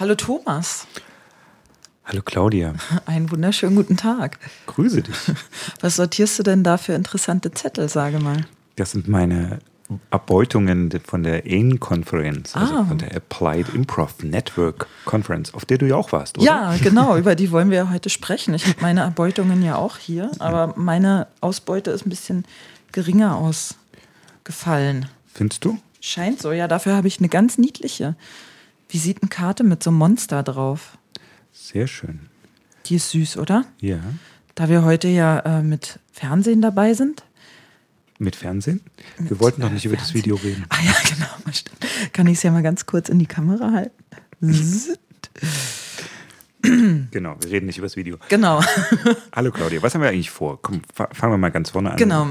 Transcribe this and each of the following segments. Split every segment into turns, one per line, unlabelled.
Hallo Thomas.
Hallo Claudia.
Einen wunderschönen guten Tag.
Grüße dich.
Was sortierst du denn da für interessante Zettel, sage mal?
Das sind meine Abbeutungen von der AIN-Konferenz, also
Ah.
von der Applied Improv Network Conference, auf der du ja auch warst, oder?
Ja, genau, über die wollen wir heute sprechen. Ich habe meine Erbeutungen ja auch hier, aber meine Ausbeute ist ein bisschen geringer ausgefallen.
Findest du?
Scheint so, ja, dafür habe ich eine ganz niedliche Visitenkarte mit so einem Monster drauf.
Sehr schön.
Die ist süß, oder?
Ja.
Da wir heute ja äh, mit Fernsehen dabei sind.
Mit Fernsehen? Wir wollten noch nicht über das Video reden.
Ah ja, genau. Kann ich es ja mal ganz kurz in die Kamera halten?
Genau, wir reden nicht über das Video.
Genau,
Hallo Claudia, was haben wir eigentlich vor? Komm, fa- fangen wir mal ganz vorne an.
genau.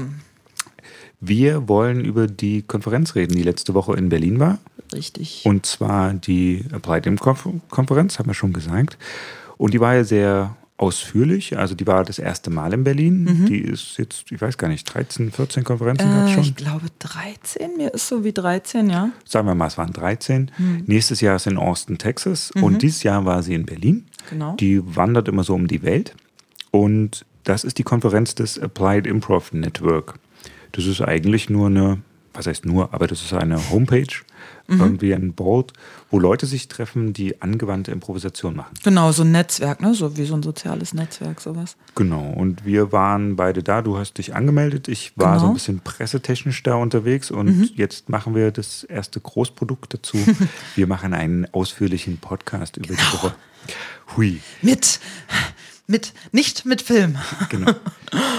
Wir wollen über die Konferenz reden, die letzte Woche in Berlin war.
Richtig.
Und zwar die Applied Improv Konferenz, haben wir schon gesagt. Und die war ja sehr ausführlich. Also die war das erste Mal in Berlin. Die ist jetzt, ich weiß gar nicht, 13, 14 Konferenzen gab es
äh,
schon.
ich glaube 13, mir ist so wie 13, ja.
Sagen wir mal, es waren 13. Nächstes Jahr ist in Austin, Texas. Und dieses Jahr war sie in Berlin.
Genau.
Die wandert immer so um die Welt. Und das ist die Konferenz des Applied Improv Network. Das ist eigentlich nur eine, was heißt nur, aber das ist eine Homepage, irgendwie ein Board, wo Leute sich treffen, die angewandte Improvisation machen.
Genau, so ein Netzwerk, ne? So wie so ein soziales Netzwerk, sowas.
Genau. Und wir waren beide da. Du hast dich angemeldet. Ich war so
Genau.
ein bisschen pressetechnisch da unterwegs. Und jetzt machen wir das erste Großprodukt dazu. wir machen einen ausführlichen Podcast über die Woche. Hui.
Mit, mit, nicht mit Film.
Genau.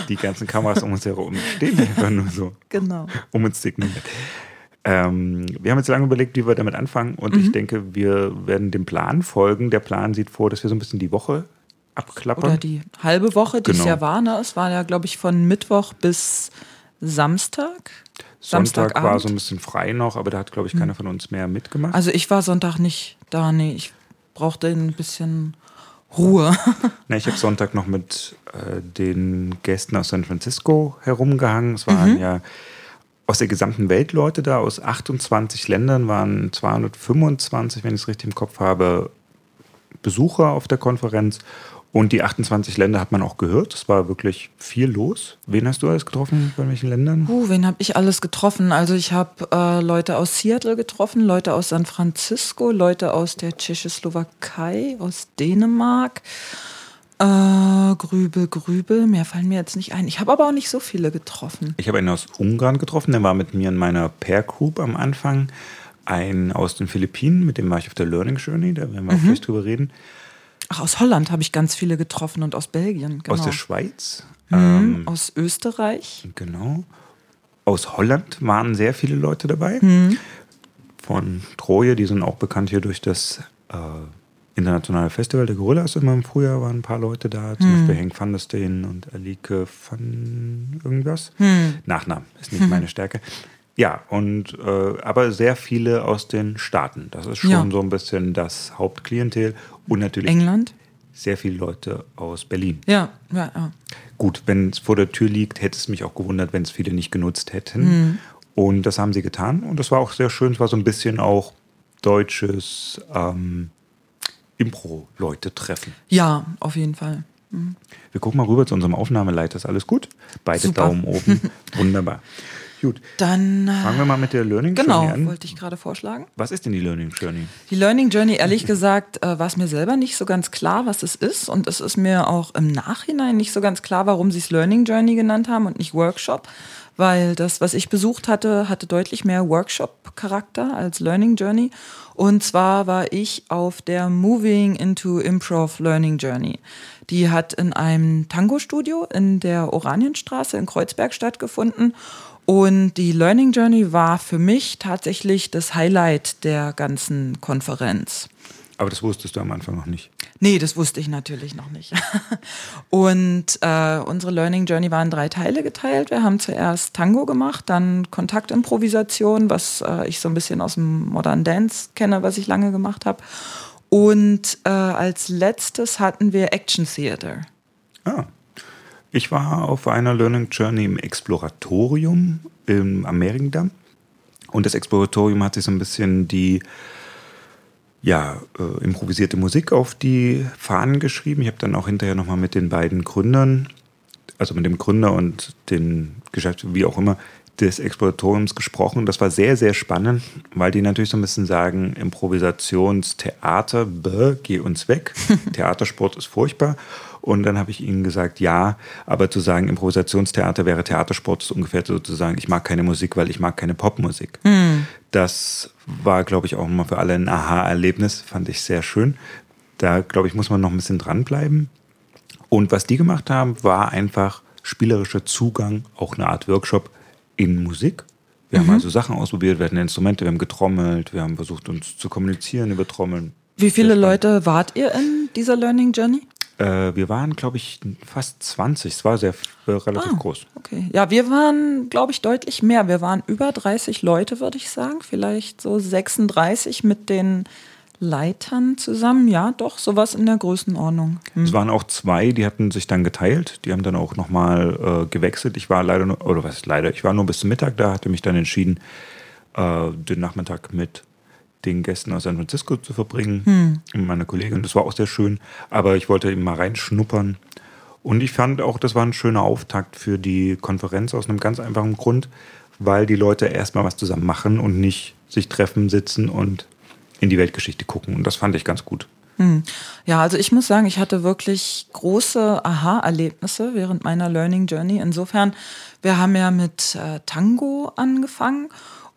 Die ganzen Kameras um uns herum stehen einfach nur so
Genau.
um uns signiert. Ähm, wir haben jetzt lange überlegt, wie wir damit anfangen und
Mhm.
ich denke, wir werden dem Plan folgen. Der Plan sieht vor, dass wir so ein bisschen die Woche abklappern.
Oder die halbe Woche, die es
Genau.
ja war, ne? Es war ja, glaube ich, von Mittwoch bis Samstag.
Sonntag war so ein bisschen frei noch, aber da hat, glaube ich, keiner von uns mehr mitgemacht.
Also ich war Sonntag nicht da, nee. Ich brauchte ein bisschen Ruhe.
Na, ich habe Sonntag noch mit äh, den Gästen aus San Francisco herumgehangen. Es waren ja aus der gesamten Welt Leute da, aus 28 Ländern waren 225, wenn ich es richtig im Kopf habe, Besucher auf der Konferenz. Und die 28 Länder hat man auch gehört. Es war wirklich viel los. Wen hast du alles getroffen? Von welchen Ländern?
Uh, wen habe ich alles getroffen? Also ich habe äh, Leute aus Seattle getroffen, Leute aus San Francisco, Leute aus der Tschechoslowakei, aus Dänemark. Äh, Grübel, Grübel, mehr fallen mir jetzt nicht ein. Ich habe aber auch nicht so viele getroffen.
Ich habe einen aus Ungarn getroffen, der war mit mir in meiner Pair Group am Anfang. Einen aus den Philippinen, mit dem war ich auf der Learning Journey, da werden wir auch gleich drüber reden.
Ach, aus Holland habe ich ganz viele getroffen und aus Belgien. Genau.
Aus der Schweiz,
Mhm, aus Österreich.
genau. Aus Holland waren sehr viele Leute dabei.
Mhm.
Von Troje, die sind auch bekannt hier durch das äh, internationale Festival der Gorillas. Immer im Frühjahr waren ein paar Leute da,
Mhm.
zum Beispiel Henk van der Steen und Alike van irgendwas.
Mhm.
Nachnamen ist nicht meine Stärke. Ja, und äh, aber sehr viele aus den Staaten. Das ist schon
Ja.
so ein bisschen das Hauptklientel. Und natürlich
England.
sehr viele Leute aus Berlin.
Ja, ja, ja.
Gut, wenn es vor der Tür liegt, hätte es mich auch gewundert, wenn es viele nicht genutzt hätten.
Mhm.
Und das haben sie getan. Und das war auch sehr schön. Es war so ein bisschen auch deutsches ähm, Impro-Leute-Treffen.
Ja, auf jeden Fall.
Wir gucken mal rüber zu unserem Aufnahmeleiter. Ist alles gut? Beide
Super.
Daumen oben. Wunderbar. Gut.
Dann,
Fangen wir mal mit der Learning
genau,
Journey an.
wollte ich gerade vorschlagen.
Was ist denn die Learning Journey?
Die Learning Journey, ehrlich gesagt, äh, war es mir selber nicht so ganz klar, was es ist. Und es ist mir auch im Nachhinein nicht so ganz klar, warum sie es Learning Journey genannt haben und nicht Workshop. Weil das, was ich besucht hatte, hatte deutlich mehr Workshop-Charakter als Learning Journey. Und zwar war ich auf der Moving into Improv Learning Journey. Die hat in einem Tango-Studio in der Oranienstraße in Kreuzberg stattgefunden. Und die Learning Journey war für mich tatsächlich das Highlight der ganzen Konferenz.
Aber das wusstest du am Anfang noch nicht.
Nee, das wusste ich natürlich noch nicht. Und äh, unsere Learning Journey war in drei Teile geteilt. Wir haben zuerst Tango gemacht, dann Kontaktimprovisation, was äh, ich so ein bisschen aus dem Modern Dance kenne, was ich lange gemacht habe. Und äh, als letztes hatten wir Action Theater.
Ah. Ich war auf einer Learning Journey im Exploratorium im, am Mehringdamm. Und das Exploratorium hat sich so ein bisschen die ja, äh, improvisierte Musik auf die Fahnen geschrieben. Ich habe dann auch hinterher nochmal mit den beiden Gründern, also mit dem Gründer und den Geschäfts, wie auch immer, des Exploratoriums gesprochen. Das war sehr, sehr spannend, weil die natürlich so ein bisschen sagen, Improvisationstheater, bäh, geh uns weg. Theatersport ist furchtbar. Und dann habe ich ihnen gesagt, ja, aber zu sagen, Improvisationstheater wäre Theatersport, ist ungefähr sozusagen, ich mag keine Musik, weil ich mag keine Popmusik. Hm. Das war, glaube ich, auch mal für alle ein Aha-Erlebnis, fand ich sehr schön. Da, glaube ich, muss man noch ein bisschen dranbleiben. Und was die gemacht haben, war einfach spielerischer Zugang, auch eine Art Workshop in Musik. Wir mhm. haben also Sachen ausprobiert, wir hatten Instrumente, wir haben getrommelt, wir haben versucht, uns zu kommunizieren über Trommeln.
Wie viele Leute wart ihr in dieser Learning Journey?
Äh, wir waren, glaube ich, fast 20. Es war sehr äh, relativ ah, groß.
Okay. Ja, wir waren, glaube ich, deutlich mehr. Wir waren über 30 Leute, würde ich sagen. Vielleicht so 36 mit den Leitern zusammen. Ja, doch, sowas in der Größenordnung.
Hm. Es waren auch zwei, die hatten sich dann geteilt. Die haben dann auch nochmal äh, gewechselt. Ich war leider, nur, oder was leider, ich war nur bis zum Mittag da, hatte mich dann entschieden, äh, den Nachmittag mit den Gästen aus San Francisco zu verbringen, hm. mit meiner Kollegin. Das war auch sehr schön. Aber ich wollte eben mal reinschnuppern. Und ich fand auch, das war ein schöner Auftakt für die Konferenz aus einem ganz einfachen Grund, weil die Leute erstmal was zusammen machen und nicht sich treffen, sitzen und in die Weltgeschichte gucken. Und das fand ich ganz gut.
Hm. Ja, also ich muss sagen, ich hatte wirklich große Aha-Erlebnisse während meiner Learning Journey. Insofern, wir haben ja mit äh, Tango angefangen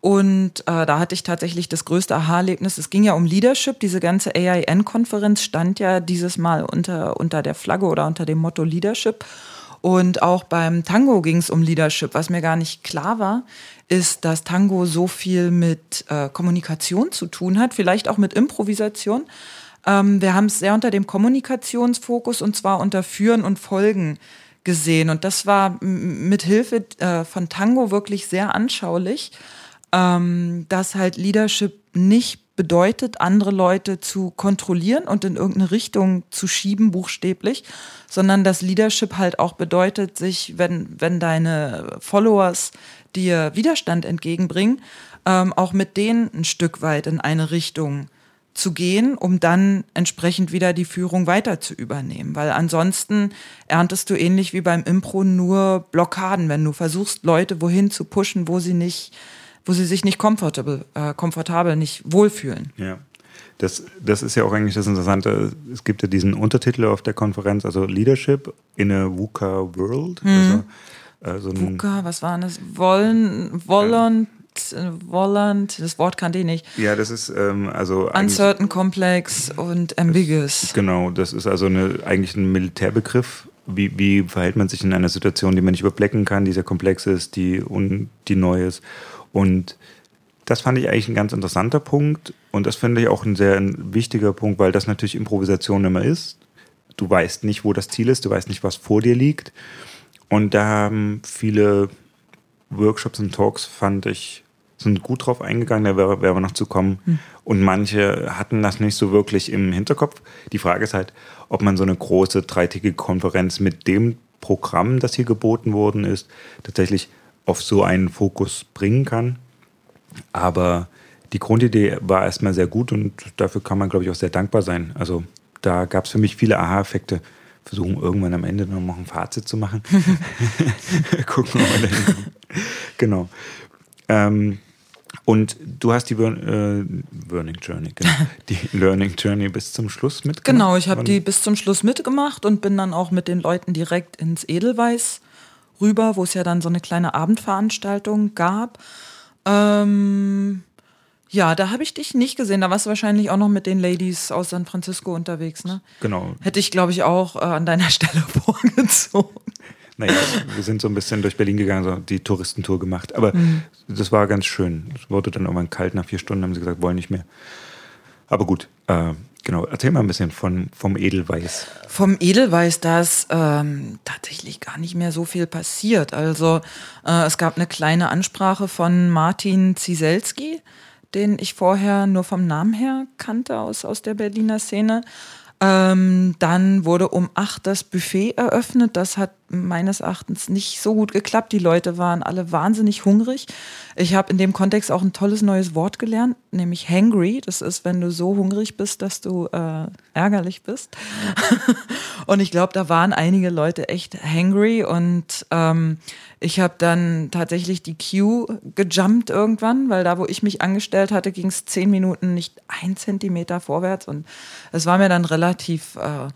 und äh, da hatte ich tatsächlich das größte Aha-Erlebnis. Es ging ja um Leadership. Diese ganze AIN-Konferenz stand ja dieses Mal unter, unter der Flagge oder unter dem Motto Leadership. Und auch beim Tango ging es um Leadership. Was mir gar nicht klar war, ist, dass Tango so viel mit äh, Kommunikation zu tun hat, vielleicht auch mit Improvisation. Ähm, wir haben es sehr unter dem Kommunikationsfokus und zwar unter Führen und Folgen gesehen. Und das war mit Hilfe äh, von Tango wirklich sehr anschaulich, ähm, dass halt Leadership nicht bedeutet, andere Leute zu kontrollieren und in irgendeine Richtung zu schieben, buchstäblich, sondern dass Leadership halt auch bedeutet, sich, wenn, wenn deine Followers dir Widerstand entgegenbringen, ähm, auch mit denen ein Stück weit in eine Richtung zu gehen, um dann entsprechend wieder die Führung weiter zu übernehmen. Weil ansonsten erntest du ähnlich wie beim Impro nur Blockaden, wenn du versuchst, Leute wohin zu pushen, wo sie nicht, wo sie sich nicht komfortabel, äh, komfortabel nicht wohlfühlen.
Ja. Das, das ist ja auch eigentlich das Interessante. Es gibt ja diesen Untertitel auf der Konferenz, also Leadership in a VUCA World. Mhm. Also
also VUCA, was war das? Wollen, Wolland, ja. Wolland, das Wort kannte ich nicht.
Ja, das ist ähm, also.
Uncertain, Complex und Ambiguous.
Das, genau, das ist also eine, eigentlich ein Militärbegriff. Wie, wie verhält man sich in einer Situation, die man nicht überblicken kann, die sehr komplex ist, die, und, die neu ist. Und das fand ich eigentlich ein ganz interessanter Punkt. Und das finde ich auch ein sehr wichtiger Punkt, weil das natürlich Improvisation immer ist. Du weißt nicht, wo das Ziel ist, du weißt nicht, was vor dir liegt. Und da haben viele Workshops und Talks, fand ich, sind gut drauf eingegangen, da wäre, wäre noch zu kommen. Hm. Und manche hatten das nicht so wirklich im Hinterkopf. Die Frage ist halt, ob man so eine große dreitägige Konferenz mit dem Programm, das hier geboten worden ist, tatsächlich auf so einen Fokus bringen kann. Aber die Grundidee war erstmal sehr gut und dafür kann man, glaube ich, auch sehr dankbar sein. Also da gab es für mich viele Aha-Effekte versuchen irgendwann am Ende noch ein Fazit zu machen. Gucken, ob wir da Genau. Ähm, und du hast die äh, Learning Journey, genau. die Learning Journey bis zum Schluss mitgemacht?
Genau, ich habe die bis zum Schluss mitgemacht und bin dann auch mit den Leuten direkt ins Edelweiß rüber, wo es ja dann so eine kleine Abendveranstaltung gab. Ähm, ja, da habe ich dich nicht gesehen. Da warst du wahrscheinlich auch noch mit den Ladies aus San Francisco unterwegs, ne?
Genau.
Hätte ich, glaube ich, auch äh, an deiner Stelle vorgezogen.
Naja, wir sind so ein bisschen durch Berlin gegangen, so die Touristentour gemacht. Aber mhm. das war ganz schön. Es wurde dann irgendwann kalt. Nach vier Stunden haben sie gesagt, wollen nicht mehr. Aber gut, äh, genau. Erzähl mal ein bisschen von, vom Edelweiß.
Vom Edelweiß, da ist ähm, tatsächlich gar nicht mehr so viel passiert. Also äh, es gab eine kleine Ansprache von Martin Zieselski den ich vorher nur vom Namen her kannte aus, aus der Berliner Szene. Ähm, dann wurde um acht das Buffet eröffnet. Das hat meines Erachtens nicht so gut geklappt. Die Leute waren alle wahnsinnig hungrig. Ich habe in dem Kontext auch ein tolles neues Wort gelernt, nämlich hangry. Das ist, wenn du so hungrig bist, dass du äh, ärgerlich bist. und ich glaube, da waren einige Leute echt hangry und ähm, ich habe dann tatsächlich die Queue gejumpt irgendwann, weil da, wo ich mich angestellt hatte, ging es zehn Minuten nicht ein Zentimeter vorwärts und es war mir dann relativ äh,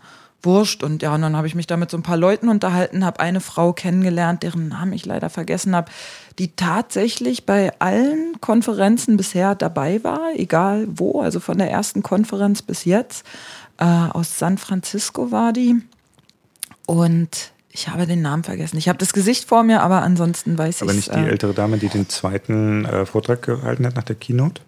wurscht. Und ja, und dann habe ich mich da mit so ein paar Leuten unterhalten, habe eine Frau kennengelernt, deren Namen ich leider vergessen habe, die tatsächlich bei allen Konferenzen bisher dabei war, egal wo, also von der ersten Konferenz bis jetzt. Äh, aus San Francisco war die. Und ich habe den Namen vergessen. Ich habe das Gesicht vor mir, aber ansonsten weiß ich
Aber nicht die äh, ältere Dame, die den zweiten äh, Vortrag gehalten hat nach der Keynote?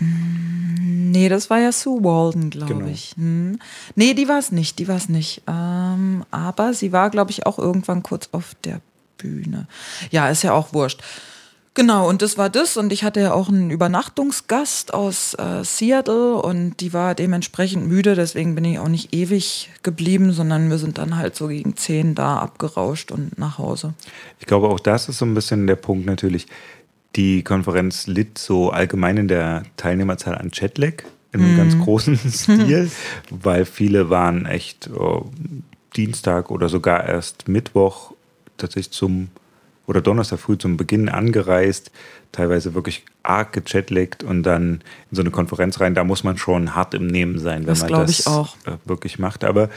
Nee, das war ja Sue Walden, glaube genau. ich. Hm. Nee, die war es nicht, die war es nicht. Ähm, aber sie war, glaube ich, auch irgendwann kurz auf der Bühne. Ja, ist ja auch wurscht. Genau, und das war das. Und ich hatte ja auch einen Übernachtungsgast aus äh, Seattle und die war dementsprechend müde, deswegen bin ich auch nicht ewig geblieben, sondern wir sind dann halt so gegen zehn da abgerauscht und nach Hause.
Ich glaube, auch das ist so ein bisschen der Punkt natürlich. Die Konferenz litt so allgemein in der Teilnehmerzahl an Jetlag in einem mm. ganz großen Stil, weil viele waren echt oh, Dienstag oder sogar erst Mittwoch tatsächlich zum oder Donnerstag früh zum Beginn angereist, teilweise wirklich arg gechatlegt und dann in so eine Konferenz rein. Da muss man schon hart im Nehmen sein, wenn das man das äh, wirklich macht. Aber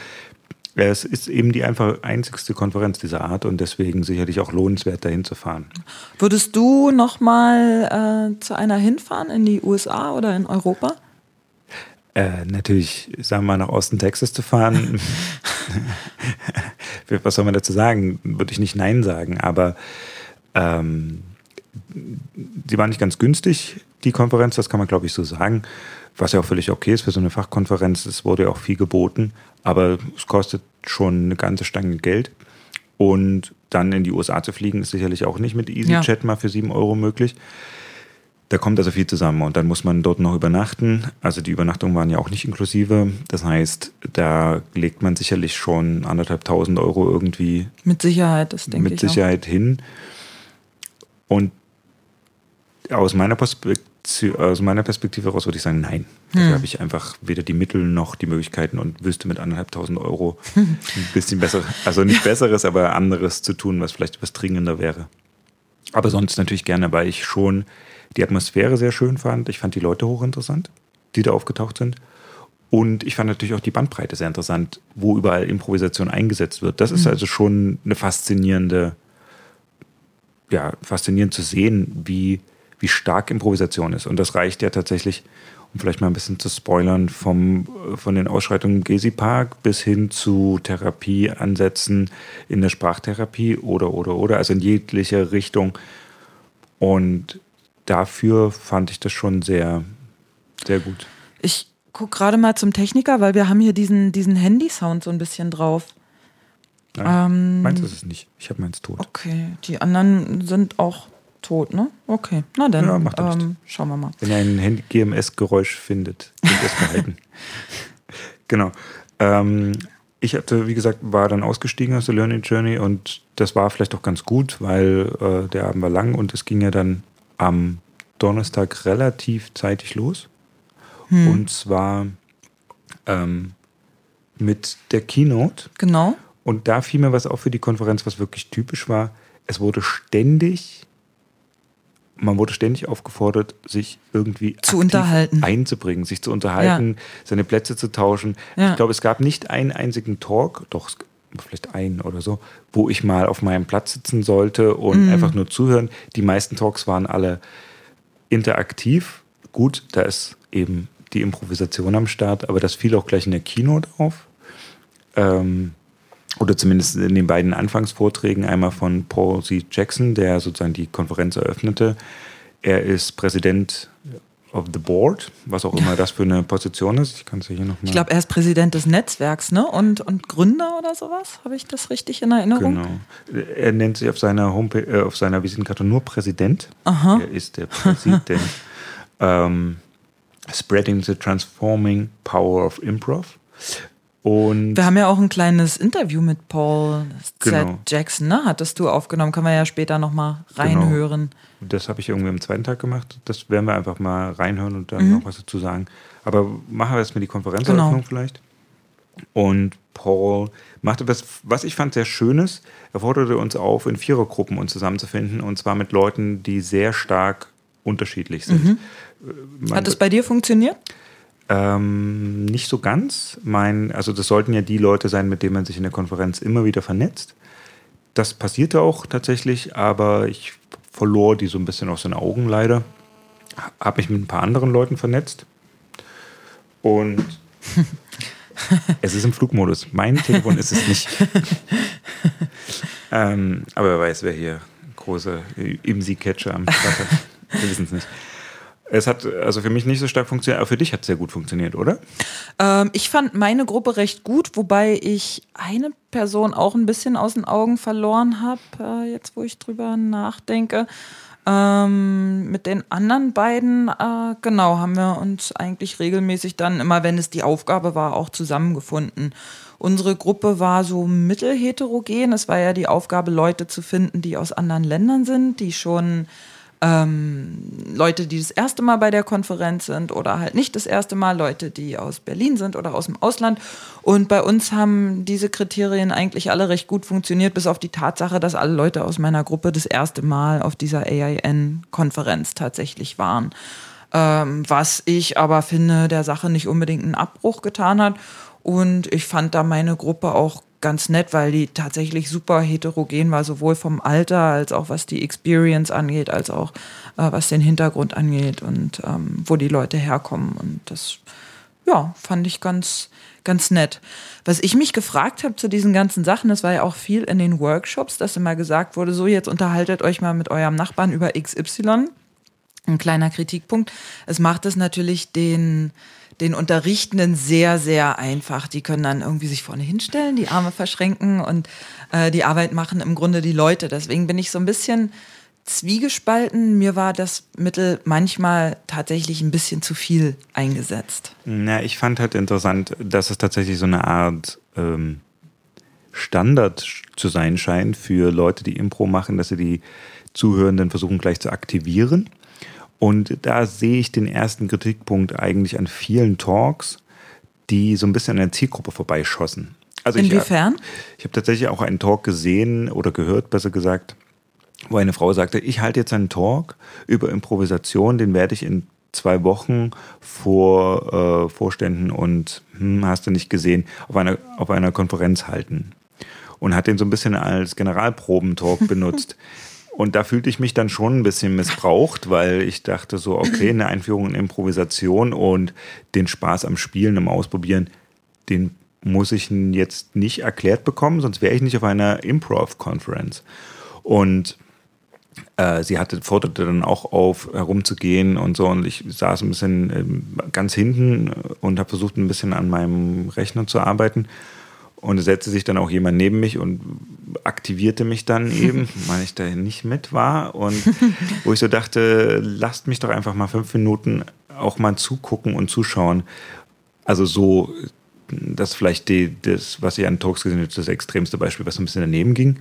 es ist eben die einfach einzigste Konferenz dieser Art und deswegen sicherlich auch lohnenswert, dahin zu fahren.
Würdest du noch mal äh, zu einer hinfahren in die USA oder in Europa?
Äh, natürlich, sagen wir mal, nach Osten Texas zu fahren. Was soll man dazu sagen? Würde ich nicht Nein sagen, aber ähm, die war nicht ganz günstig, die Konferenz, das kann man, glaube ich, so sagen. Was ja auch völlig okay ist für so eine Fachkonferenz. Es wurde ja auch viel geboten, aber es kostet schon eine ganze Stange Geld. Und dann in die USA zu fliegen, ist sicherlich auch nicht mit EasyJet ja. mal für sieben Euro möglich. Da kommt also viel zusammen und dann muss man dort noch übernachten. Also die Übernachtungen waren ja auch nicht inklusive. Das heißt, da legt man sicherlich schon anderthalb tausend Euro irgendwie.
Mit Sicherheit, das denke
ich. Mit Sicherheit auch. hin. Und aus meiner, aus meiner Perspektive heraus würde ich sagen, nein. Dafür hm. habe ich einfach weder die Mittel noch die Möglichkeiten und wüsste mit anderthalb tausend Euro ein bisschen besser, also nicht besseres, aber anderes zu tun, was vielleicht etwas dringender wäre. Aber sonst natürlich gerne, weil ich schon die Atmosphäre sehr schön fand. Ich fand die Leute hochinteressant, die da aufgetaucht sind. Und ich fand natürlich auch die Bandbreite sehr interessant, wo überall Improvisation eingesetzt wird. Das ist mhm. also schon eine faszinierende, ja, faszinierend zu sehen, wie, wie stark Improvisation ist. Und das reicht ja tatsächlich, um vielleicht mal ein bisschen zu spoilern, vom, von den Ausschreitungen im Gezi Park bis hin zu Therapieansätzen in der Sprachtherapie oder, oder, oder, also in jeglicher Richtung. Und dafür fand ich das schon sehr, sehr gut.
Ich gucke gerade mal zum Techniker, weil wir haben hier diesen, diesen Handy-Sound so ein bisschen drauf.
Nein, ähm, meins ist es nicht. Ich habe meins tot.
Okay, die anderen sind auch tot, ne? Okay, na dann ja, macht ähm, schauen wir mal.
Wenn ihr ein GMS-Geräusch findet, könnt ihr es behalten. genau. Ähm, ich hatte, wie gesagt, war dann ausgestiegen aus der Learning Journey und das war vielleicht auch ganz gut, weil äh, der Abend war lang und es ging ja dann am Donnerstag relativ zeitig los. Hm. Und zwar ähm, mit der Keynote.
Genau.
Und da fiel mir was auf für die Konferenz, was wirklich typisch war. Es wurde ständig, man wurde ständig aufgefordert, sich irgendwie
zu unterhalten,
einzubringen, sich zu unterhalten, ja. seine Plätze zu tauschen. Ja. Ich glaube, es gab nicht einen einzigen Talk, doch vielleicht einen oder so, wo ich mal auf meinem Platz sitzen sollte und mhm. einfach nur zuhören. Die meisten Talks waren alle interaktiv. Gut, da ist eben die Improvisation am Start, aber das fiel auch gleich in der Keynote auf. Ähm, oder zumindest in den beiden Anfangsvorträgen, einmal von Paul C. Jackson, der sozusagen die Konferenz eröffnete. Er ist Präsident of the Board, was auch immer das für eine Position ist. Ich kann es hier nochmal.
Ich glaube, er ist Präsident des Netzwerks, ne? Und, und Gründer oder sowas. Habe ich das richtig in Erinnerung?
Genau. Er nennt sich auf seiner Homepage, äh, auf seiner Visitenkarte nur Präsident. Aha. Er ist der Präsident. ähm, spreading the transforming power of improv. Und
Wir haben ja auch ein kleines Interview mit Paul
Genau.
Z. Jackson, ne? Hattest du aufgenommen. Können wir ja später nochmal reinhören.
das habe ich irgendwie am zweiten Tag gemacht. Das werden wir einfach mal reinhören und dann noch was dazu sagen. Aber machen wir erstmal die Konferenzeröffnung
Genau.
vielleicht. Und Paul machte was, was ich fand sehr Schönes. Er forderte uns auf, in Vierergruppen uns zusammenzufinden und zwar mit Leuten, die sehr stark unterschiedlich sind. Äh, Man-
Hat es bei dir funktioniert?
Ähm, nicht so ganz. Mein, also das sollten ja die Leute sein, mit denen man sich in der Konferenz immer wieder vernetzt. Das passierte auch tatsächlich, aber ich verlor die so ein bisschen aus den Augen leider. Habe mich mit ein paar anderen Leuten vernetzt. Und es ist im Flugmodus. Mein Telefon ist es nicht. ähm, aber wer weiß, wer hier große IMSI-Catcher am Start hat. Wir wissen es nicht. Es hat also für mich nicht so stark funktioniert, aber für dich hat es sehr gut funktioniert, oder?
Ähm, ich fand meine Gruppe recht gut, wobei ich eine Person auch ein bisschen aus den Augen verloren habe, äh, jetzt wo ich drüber nachdenke. Ähm, mit den anderen beiden, äh, genau, haben wir uns eigentlich regelmäßig dann, immer wenn es die Aufgabe war, auch zusammengefunden. Unsere Gruppe war so mittelheterogen. Es war ja die Aufgabe, Leute zu finden, die aus anderen Ländern sind, die schon ähm, Leute, die das erste Mal bei der Konferenz sind oder halt nicht das erste Mal, Leute, die aus Berlin sind oder aus dem Ausland. Und bei uns haben diese Kriterien eigentlich alle recht gut funktioniert, bis auf die Tatsache, dass alle Leute aus meiner Gruppe das erste Mal auf dieser AIN-Konferenz tatsächlich waren. Ähm, was ich aber finde, der Sache nicht unbedingt einen Abbruch getan hat. Und ich fand da meine Gruppe auch ganz nett, weil die tatsächlich super heterogen war, sowohl vom Alter als auch was die Experience angeht, als auch äh, was den Hintergrund angeht und ähm, wo die Leute herkommen. Und das, ja, fand ich ganz, ganz nett. Was ich mich gefragt habe zu diesen ganzen Sachen, das war ja auch viel in den Workshops, dass immer gesagt wurde, so jetzt unterhaltet euch mal mit eurem Nachbarn über XY. Ein kleiner Kritikpunkt. Es macht es natürlich den, den Unterrichtenden sehr, sehr einfach. Die können dann irgendwie sich vorne hinstellen, die Arme verschränken und äh, die Arbeit machen im Grunde die Leute. Deswegen bin ich so ein bisschen zwiegespalten. Mir war das Mittel manchmal tatsächlich ein bisschen zu viel eingesetzt.
Na, ich fand halt interessant, dass es tatsächlich so eine Art ähm, Standard zu sein scheint für Leute, die Impro machen, dass sie die Zuhörenden versuchen gleich zu aktivieren. Und da sehe ich den ersten Kritikpunkt eigentlich an vielen Talks, die so ein bisschen an der Zielgruppe vorbeischossen. Also ich,
Inwiefern?
ich habe tatsächlich auch einen Talk gesehen oder gehört, besser gesagt, wo eine Frau sagte, ich halte jetzt einen Talk über Improvisation, den werde ich in zwei Wochen vor äh, Vorständen und hm, hast du nicht gesehen, auf einer, auf einer Konferenz halten. Und hat den so ein bisschen als Generalprobentalk benutzt. Und da fühlte ich mich dann schon ein bisschen missbraucht, weil ich dachte so, okay, eine Einführung in Improvisation und den Spaß am Spielen, am Ausprobieren, den muss ich jetzt nicht erklärt bekommen, sonst wäre ich nicht auf einer Improv-Conference. Und äh, sie hatte, forderte dann auch auf, herumzugehen und so. Und ich saß ein bisschen ähm, ganz hinten und habe versucht, ein bisschen an meinem Rechner zu arbeiten. Und setzte sich dann auch jemand neben mich und aktivierte mich dann eben, weil ich da nicht mit war. Und wo ich so dachte, lasst mich doch einfach mal fünf Minuten auch mal zugucken und zuschauen. Also so, das ist vielleicht die, das, was ich an Talks gesehen habe, das extremste Beispiel, was so ein bisschen daneben ging.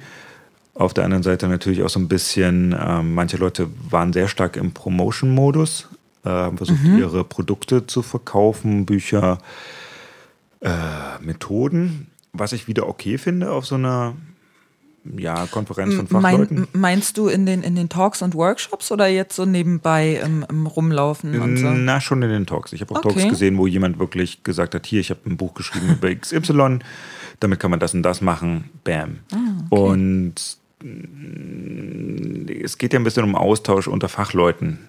Auf der anderen Seite natürlich auch so ein bisschen, ähm, manche Leute waren sehr stark im Promotion-Modus, äh, haben versucht, ihre Produkte zu verkaufen, Bücher, äh, Methoden, was ich wieder okay finde auf so einer ja, Konferenz von Fachleuten.
Mein, meinst du in den, in den Talks und Workshops oder jetzt so nebenbei im, im Rumlaufen und so?
Na, schon in den Talks. Ich habe auch
Okay.
Talks gesehen, wo jemand wirklich gesagt hat, hier, ich habe ein Buch geschrieben über XY, damit kann man das und das machen. Bam.
Ah,
Und mm, es geht ja ein bisschen um Austausch unter Fachleuten.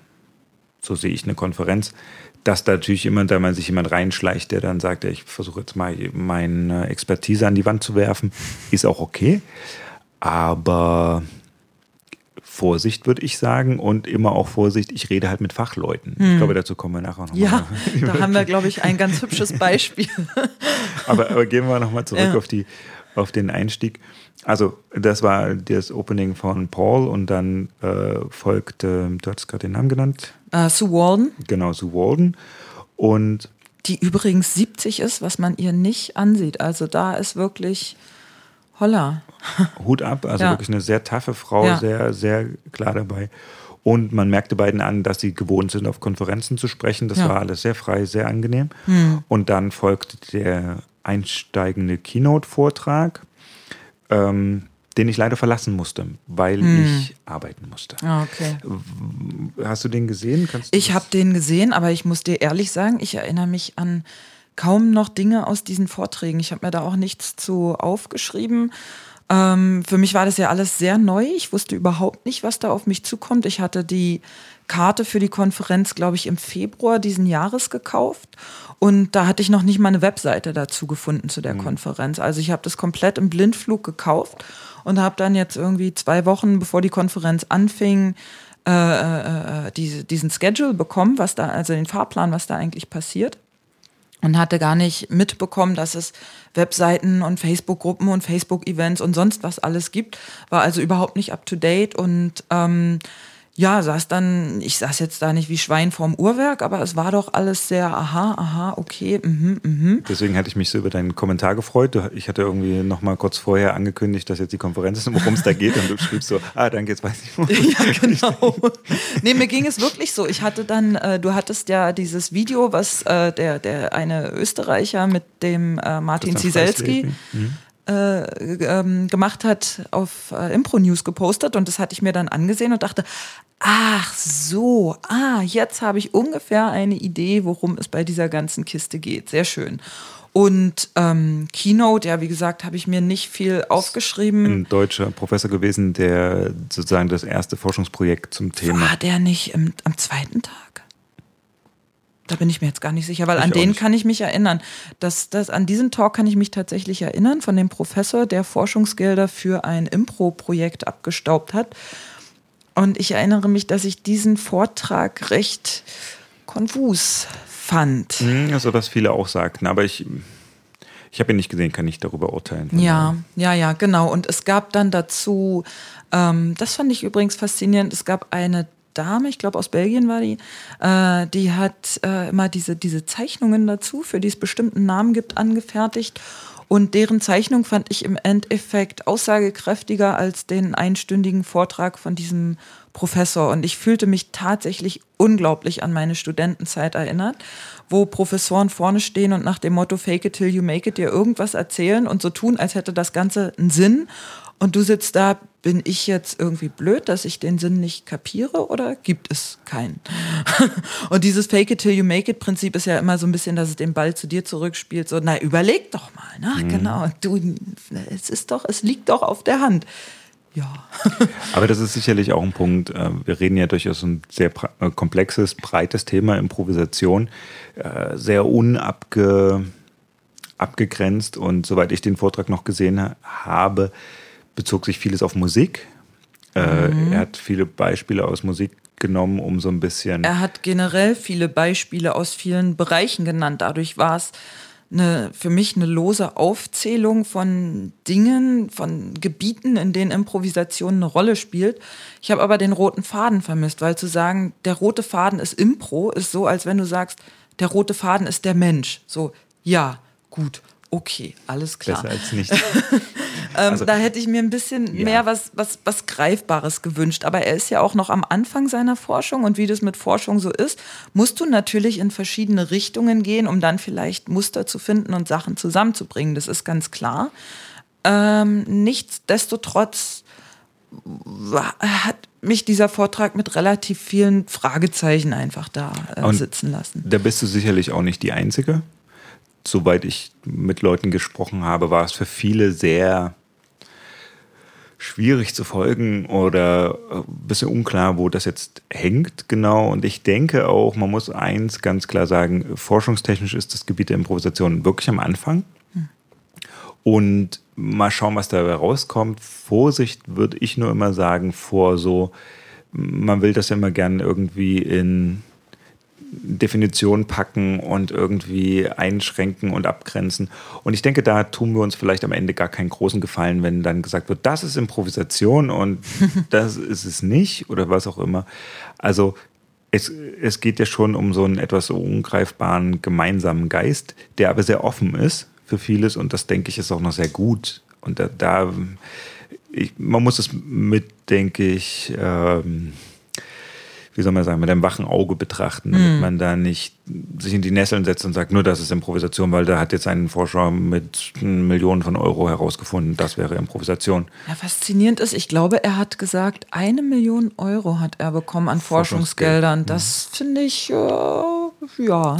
So sehe ich eine Konferenz. Dass da natürlich immer, da man sich jemand reinschleicht, der dann sagt, ich versuche jetzt mal meine Expertise an die Wand zu werfen, ist auch okay. Aber Vorsicht, würde ich sagen, und immer auch Vorsicht, ich rede halt mit Fachleuten. Ich glaube, dazu kommen wir nachher noch
Hm. Ja, da haben wir, glaube ich, ein ganz hübsches Beispiel.
aber, aber gehen wir nochmal zurück
Ja.
auf, die, auf den Einstieg. Also, das war das Opening von Paul und dann äh, folgte, du hattest gerade den Namen genannt,
Äh, Sue Walden,
genau, Sue Walden. Und
die übrigens 70 ist, was man ihr nicht ansieht. Also da ist wirklich Holla.
Hut ab, also ja. wirklich eine sehr taffe Frau, ja. sehr, sehr klar dabei. Und man merkte beiden an, dass sie gewohnt sind, auf Konferenzen zu sprechen. Das ja. war alles sehr frei, sehr angenehm. Mhm. Und dann folgte der einsteigende Keynote-Vortrag. Ähm, den ich leider verlassen musste, weil hm. ich arbeiten musste.
Ah, okay.
Hast du den gesehen?
ich habe den gesehen, aber ich muss dir ehrlich sagen, ich erinnere mich an kaum noch Dinge aus diesen Vorträgen. Ich habe mir da auch nichts zu aufgeschrieben. Ähm, für mich war das ja alles sehr neu. Ich wusste überhaupt nicht, was da auf mich zukommt. Ich hatte die Karte für die Konferenz, glaube ich, im Februar diesen Jahres gekauft. Und da hatte ich noch nicht mal eine Webseite dazu gefunden zu der mhm. Konferenz. Also ich habe das komplett im Blindflug gekauft und habe dann jetzt irgendwie zwei Wochen, bevor die Konferenz anfing, äh, äh, äh, diese, diesen Schedule bekommen, was da, also den Fahrplan, was da eigentlich passiert. Und hatte gar nicht mitbekommen, dass es Webseiten und Facebook-Gruppen und Facebook-Events und sonst was alles gibt. War also überhaupt nicht up to date und ähm, ja, saß dann, ich saß jetzt da nicht wie Schwein vorm Uhrwerk, aber es war doch alles sehr, aha, aha, okay, mhm, mhm.
Deswegen hatte ich mich so über deinen Kommentar gefreut. Ich hatte irgendwie noch mal kurz vorher angekündigt, dass jetzt die Konferenz ist und worum es da geht. Und du schriebst so, ah, danke, jetzt weiß ich. Wo
ja, genau. nee, mir ging es wirklich so. Ich hatte dann, äh, du hattest ja dieses Video, was äh, der, der eine Österreicher mit dem äh, Martin Zieselski. Mhm äh, ähm, gemacht hat, auf äh, Impro News gepostet und das hatte ich mir dann angesehen und dachte, ach so, ah, jetzt habe ich ungefähr eine Idee, worum es bei dieser ganzen Kiste geht. Sehr schön. Und ähm, Keynote, ja, wie gesagt, habe ich mir nicht viel aufgeschrieben.
Ein deutscher Professor gewesen, der sozusagen das erste Forschungsprojekt zum Thema.
War der nicht im, am zweiten Tag? Da bin ich mir jetzt gar nicht sicher, weil ich an den kann ich mich erinnern. Das, das, an diesen Talk kann ich mich tatsächlich erinnern von dem Professor, der Forschungsgelder für ein Impro-Projekt abgestaubt hat. Und ich erinnere mich, dass ich diesen Vortrag recht konfus fand.
Also was viele auch sagten, aber ich, ich habe ihn nicht gesehen, kann ich darüber urteilen.
Ja, ja, ja, genau. Und es gab dann dazu, ähm, das fand ich übrigens faszinierend, es gab eine Dame, ich glaube aus Belgien war die, äh, die hat äh, immer diese, diese Zeichnungen dazu, für die es bestimmten Namen gibt, angefertigt. Und deren Zeichnung fand ich im Endeffekt aussagekräftiger als den einstündigen Vortrag von diesem Professor. Und ich fühlte mich tatsächlich unglaublich an meine Studentenzeit erinnert, wo Professoren vorne stehen und nach dem Motto Fake it till you make it dir irgendwas erzählen und so tun, als hätte das Ganze einen Sinn. Und du sitzt da, bin ich jetzt irgendwie blöd, dass ich den Sinn nicht kapiere oder gibt es keinen? und dieses Fake it till you make it Prinzip ist ja immer so ein bisschen, dass es den Ball zu dir zurückspielt. So, na, überleg doch mal, ne? Mhm. Genau, du, es ist doch, es liegt doch auf der Hand. Ja.
Aber das ist sicherlich auch ein Punkt. Äh, wir reden ja durchaus ein sehr äh, komplexes, breites Thema Improvisation, äh, sehr unabge abgegrenzt und soweit ich den Vortrag noch gesehen habe, bezog sich vieles auf Musik. Äh, mhm. Er hat viele Beispiele aus Musik genommen, um so ein bisschen.
Er hat generell viele Beispiele aus vielen Bereichen genannt. Dadurch war es eine, für mich eine lose Aufzählung von Dingen, von Gebieten, in denen Improvisation eine Rolle spielt. Ich habe aber den roten Faden vermisst, weil zu sagen, der rote Faden ist Impro, ist so, als wenn du sagst, der rote Faden ist der Mensch. So, ja, gut, okay, alles klar.
Besser als nicht.
ähm, also, da hätte ich mir ein bisschen ja. mehr was, was, was Greifbares gewünscht. Aber er ist ja auch noch am Anfang seiner Forschung und wie das mit Forschung so ist, musst du natürlich in verschiedene Richtungen gehen, um dann vielleicht Muster zu finden und Sachen zusammenzubringen. Das ist ganz klar. Ähm, nichtsdestotrotz hat mich dieser Vortrag mit relativ vielen Fragezeichen einfach da äh, sitzen lassen.
Da bist du sicherlich auch nicht die Einzige soweit ich mit Leuten gesprochen habe, war es für viele sehr schwierig zu folgen oder ein bisschen unklar, wo das jetzt hängt genau. Und ich denke auch, man muss eins ganz klar sagen, forschungstechnisch ist das Gebiet der Improvisation wirklich am Anfang. Und mal schauen, was dabei rauskommt. Vorsicht würde ich nur immer sagen vor so, man will das ja immer gerne irgendwie in Definition packen und irgendwie einschränken und abgrenzen. Und ich denke, da tun wir uns vielleicht am Ende gar keinen großen Gefallen, wenn dann gesagt wird, das ist Improvisation und das ist es nicht oder was auch immer. Also es, es geht ja schon um so einen etwas ungreifbaren gemeinsamen Geist, der aber sehr offen ist für vieles und das denke ich ist auch noch sehr gut. Und da, da ich, man muss es mit, denke ich, ähm, wie soll man sagen, mit einem wachen Auge betrachten, damit mm. man da nicht sich in die Nesseln setzt und sagt, nur das ist Improvisation, weil da hat jetzt ein Forscher mit Millionen von Euro herausgefunden, das wäre Improvisation.
Ja, faszinierend ist, ich glaube, er hat gesagt, eine Million Euro hat er bekommen an Forschungsgeldern. Das mhm. finde ich, äh, ja,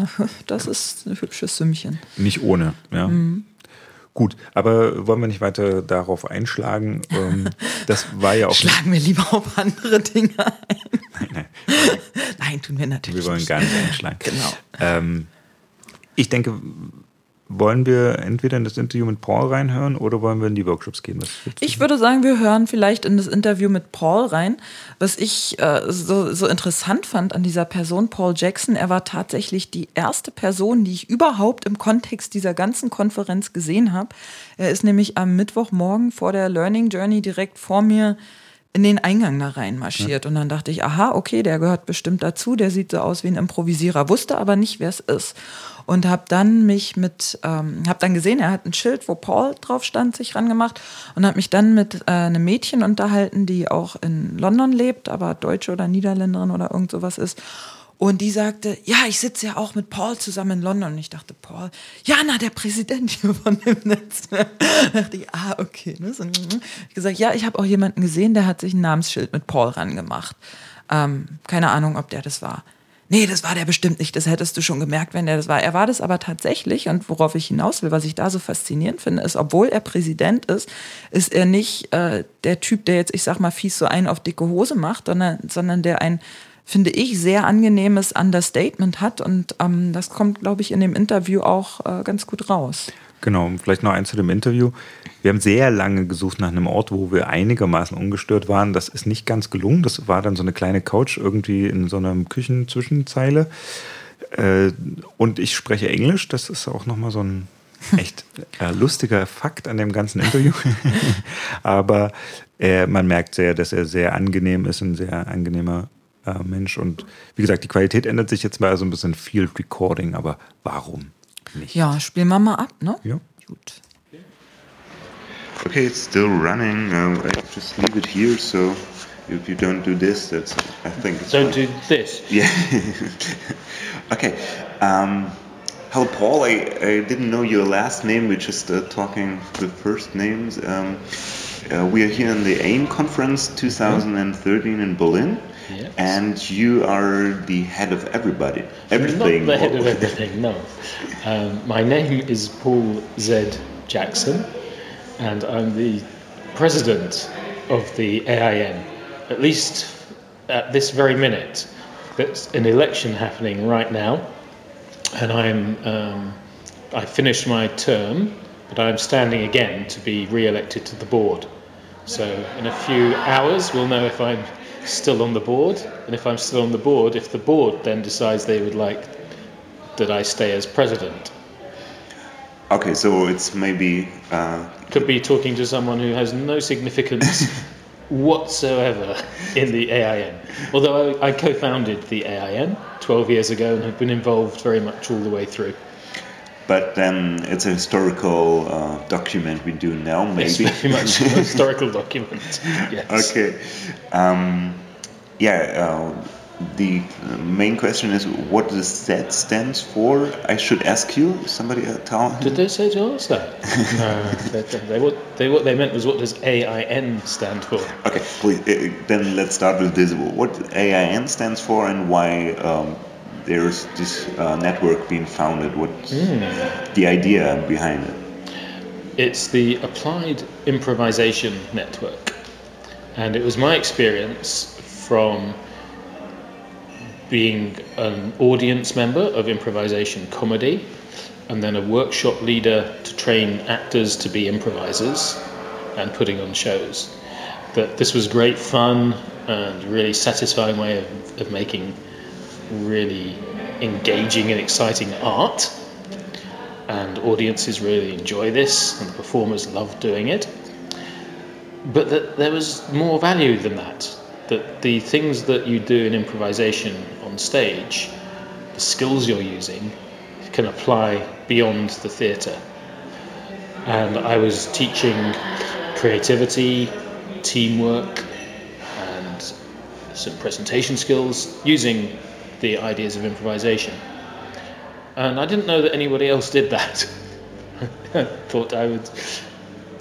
das ist ein hübsches Sümmchen.
Nicht ohne, ja. Mhm. Gut, aber wollen wir nicht weiter darauf einschlagen? Ähm, das war ja auch.
Schlagen wir lieber auf andere Dinge ein. Nein, nein. nein tun wir natürlich.
Wir wollen gar nicht einschlagen. Genau. Ähm, ich denke, wollen wir entweder in das Interview mit Paul reinhören oder wollen wir in die Workshops gehen?
ich würde sagen, wir hören vielleicht in das Interview mit Paul rein. Was ich äh, so, so interessant fand an dieser Person, Paul Jackson, er war tatsächlich die erste Person, die ich überhaupt im Kontext dieser ganzen Konferenz gesehen habe. Er ist nämlich am Mittwochmorgen vor der Learning Journey direkt vor mir in den Eingang da reinmarschiert. Ja. Und dann dachte ich, aha, okay, der gehört bestimmt dazu, der sieht so aus wie ein Improvisierer, wusste aber nicht, wer es ist und habe dann mich mit, ähm, habe dann gesehen, er hat ein Schild, wo Paul drauf stand, sich rangemacht und habe mich dann mit äh, einem Mädchen unterhalten, die auch in London lebt, aber Deutsche oder Niederländerin oder irgend sowas ist. Und die sagte, ja, ich sitze ja auch mit Paul zusammen in London. Und ich dachte, Paul, ja, na, der Präsident hier von dem Netz. da dachte ich, ah, okay. Ne? So, ich gesagt, ja, ich habe auch jemanden gesehen, der hat sich ein Namensschild mit Paul rangemacht. Ähm, keine Ahnung, ob der das war nee, das war der bestimmt nicht, das hättest du schon gemerkt, wenn der das war. Er war das aber tatsächlich und worauf ich hinaus will, was ich da so faszinierend finde, ist, obwohl er Präsident ist, ist er nicht äh, der Typ, der jetzt, ich sag mal, fies so einen auf dicke Hose macht, sondern, sondern der ein finde ich, sehr angenehmes Understatement hat. Und ähm, das kommt, glaube ich, in dem Interview auch äh, ganz gut raus.
Genau, vielleicht noch eins zu dem Interview. Wir haben sehr lange gesucht nach einem Ort, wo wir einigermaßen ungestört waren. Das ist nicht ganz gelungen. Das war dann so eine kleine Couch irgendwie in so einer Küchenzwischenzeile. Äh, und ich spreche Englisch. Das ist auch nochmal so ein echt äh, lustiger Fakt an dem ganzen Interview. Aber äh, man merkt sehr, dass er sehr angenehm ist, ein sehr angenehmer Mensch. Und wie gesagt, die Qualität ändert sich jetzt mal so ein bisschen Field Recording. Aber warum?
nicht. Ja, spielen wir mal ab, ne?
Ja.
Gut.
Okay, it's still running. Uh, I just leave it here, so if you don't do this, that's I think.
don't fine. do this.
Yeah. okay. Um, hello, Paul. I, I didn't know your last name. We're just uh, talking the first names. Um, uh, we are here in the AIM conference 2013 in Berlin. Yes. And you are the head of everybody, everything.
Not the head of everything, no. Um, my name is Paul Z. Jackson, and I'm the president of the AIN. At least at this very minute, there's an election happening right now, and I'm um, I finished my term, but I'm standing again to be re-elected to the board. So in a few hours, we'll know if I'm still on the board, and if I'm still on the board, if the board then decides they would like that I stay as president.
Okay, so it's maybe. Uh,
Could be talking to someone who has no significance whatsoever in the AIN. Although I, I co founded the AIN 12 years ago and have been involved very much all the way through.
But then it's a historical uh, document we do now, maybe.
It's very much a historical document. Yes.
Okay. Um, yeah. Uh, the main question is what the Z stands for. I should ask you. Somebody uh, tell.
Did they say to ask that? no. They, they, what, they, what they meant was what does AIN stand for?
Okay, please. Uh, then let's start with this. What AIN stands for and why um, there's this uh, network being founded. What's mm. the idea behind it?
It's the Applied Improvisation Network. And it was my experience from being an audience member of improvisation comedy and then a workshop leader to train actors to be improvisers and putting on shows. That this was great fun and really satisfying way of, of making really engaging and exciting art, and audiences really enjoy this, and the performers love doing it. But that there was more value than that. That the things that you do in improvisation on stage, the skills you're using can apply beyond the theatre. And I was teaching creativity, teamwork, and some presentation skills using the ideas of improvisation. And I didn't know that anybody else did that. I thought I would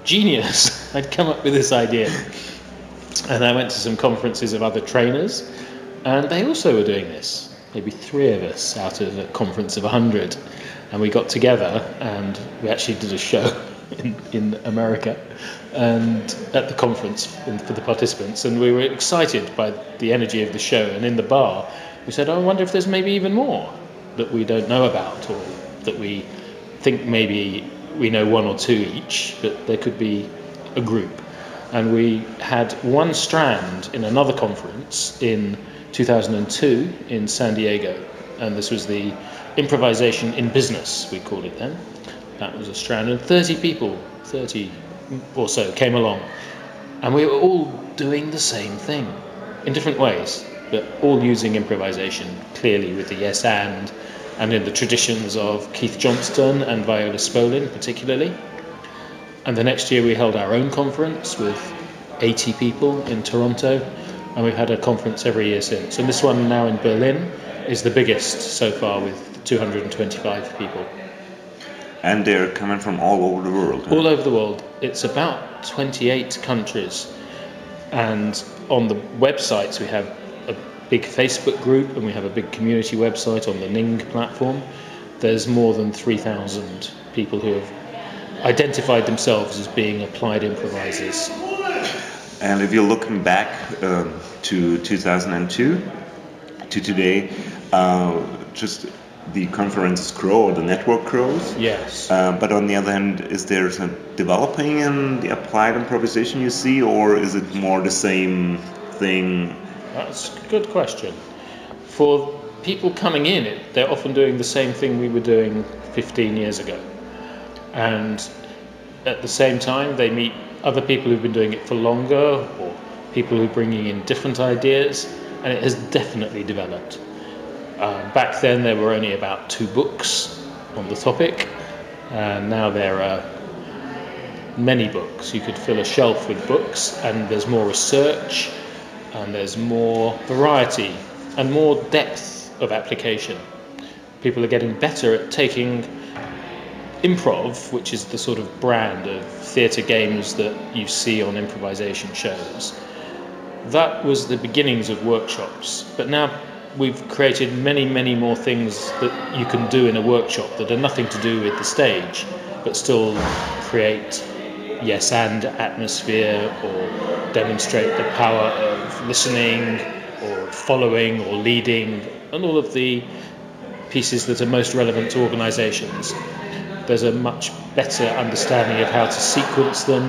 genius. I'd come up with this idea. And I went to some conferences of other trainers, and they also were doing this. Maybe three of us out of a conference of 100. And we got together and we actually did a show in, in America and at the conference for the participants. And we were excited by the energy of the show. And in the bar, we said, oh, I wonder if there's maybe even more that we don't know about or that we think maybe we know one or two each, but there could be a group. And we had one strand in another conference in 2002 in San Diego. And this was the improvisation in business, we called it then. That was a strand, and 30 people, 30 or so, came along. And we were all doing the same thing in different ways, but all using improvisation, clearly with the yes and, and in the traditions of Keith Johnston and Viola Spolin, particularly. And the next year we held our own conference with 80 people in Toronto, and we've had a conference every year since. And this one now in Berlin is the biggest so far with 225 people.
And they're coming from all over the world.
Huh? All over the world. It's about 28 countries. And on the websites, we have big Facebook group and we have a big community website on the Ning platform. There's more than 3,000 people who have identified themselves as being applied improvisers.
And if you're looking back um, to 2002 to today, uh, just the conferences grow, the network grows.
Yes.
Uh, but on the other hand, is there some developing in the applied improvisation you see, or is it more the same thing?
That's a good question. For people coming in, they're often doing the same thing we were doing 15 years ago. And at the same time, they meet other people who've been doing it for longer, or people who are bringing in different ideas, and it has definitely developed. Uh, back then, there were only about two books on the topic, and now there are many books. You could fill a shelf with books, and there's more research, and there's more variety, and more depth of application. People are getting better at taking improv, which is the sort of brand of theatre games that you see on improvisation shows. That was the beginnings of workshops, but now we've created many, many more things that you can do in a workshop that are nothing to do with the stage, but still create yes and atmosphere or demonstrate the power of listening or following or leading and all of the pieces that are most relevant to organizations. There's a much better understanding of how to sequence them,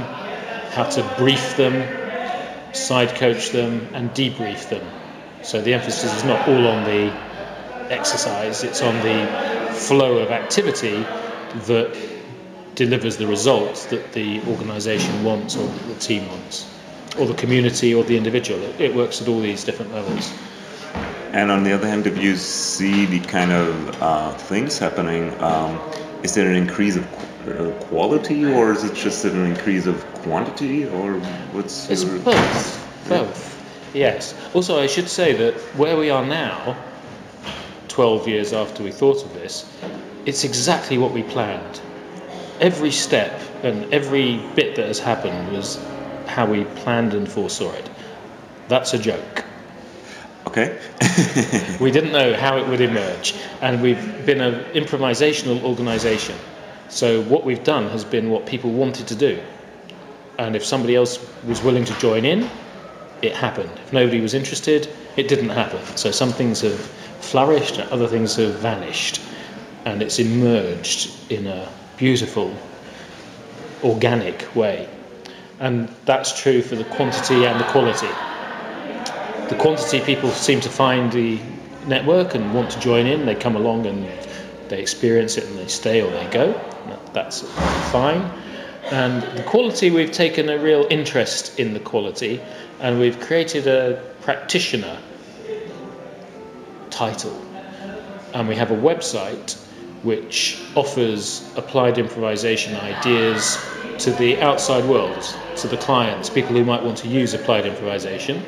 how to brief them, side coach them, and debrief them so the emphasis is not all on the exercise, it's on the flow of activity that delivers the results that the organisation wants or the team wants, or the community or the individual. It, it, works at all these different levels.
And on the other hand, if you see the kind of uh, things happening, um, is there an increase of uh, quality or is it just an increase of quantity or what's
it's your... both both Yes. Also, I should say that where we are now, 12 years after we thought of this, it's exactly what we planned. Every step and every bit that has happened was how we planned and foresaw it. That's a joke.
Okay.
we didn't know how it would emerge, and we've been an improvisational organization. So, what we've done has been what people wanted to do. And if somebody else was willing to join in, it happened. If nobody was interested, it didn't happen. So some things have flourished, and other things have vanished, and it's emerged in a beautiful, organic way. And that's true for the quantity and the quality. The quantity people seem to find the network and want to join in, they come along and they experience it and they stay or they go. That's fine. And the quality, we've taken a real interest in the quality and we've created a practitioner title. And we have a website which offers applied improvisation ideas to the outside world, to the clients, people who might want to use applied improvisation.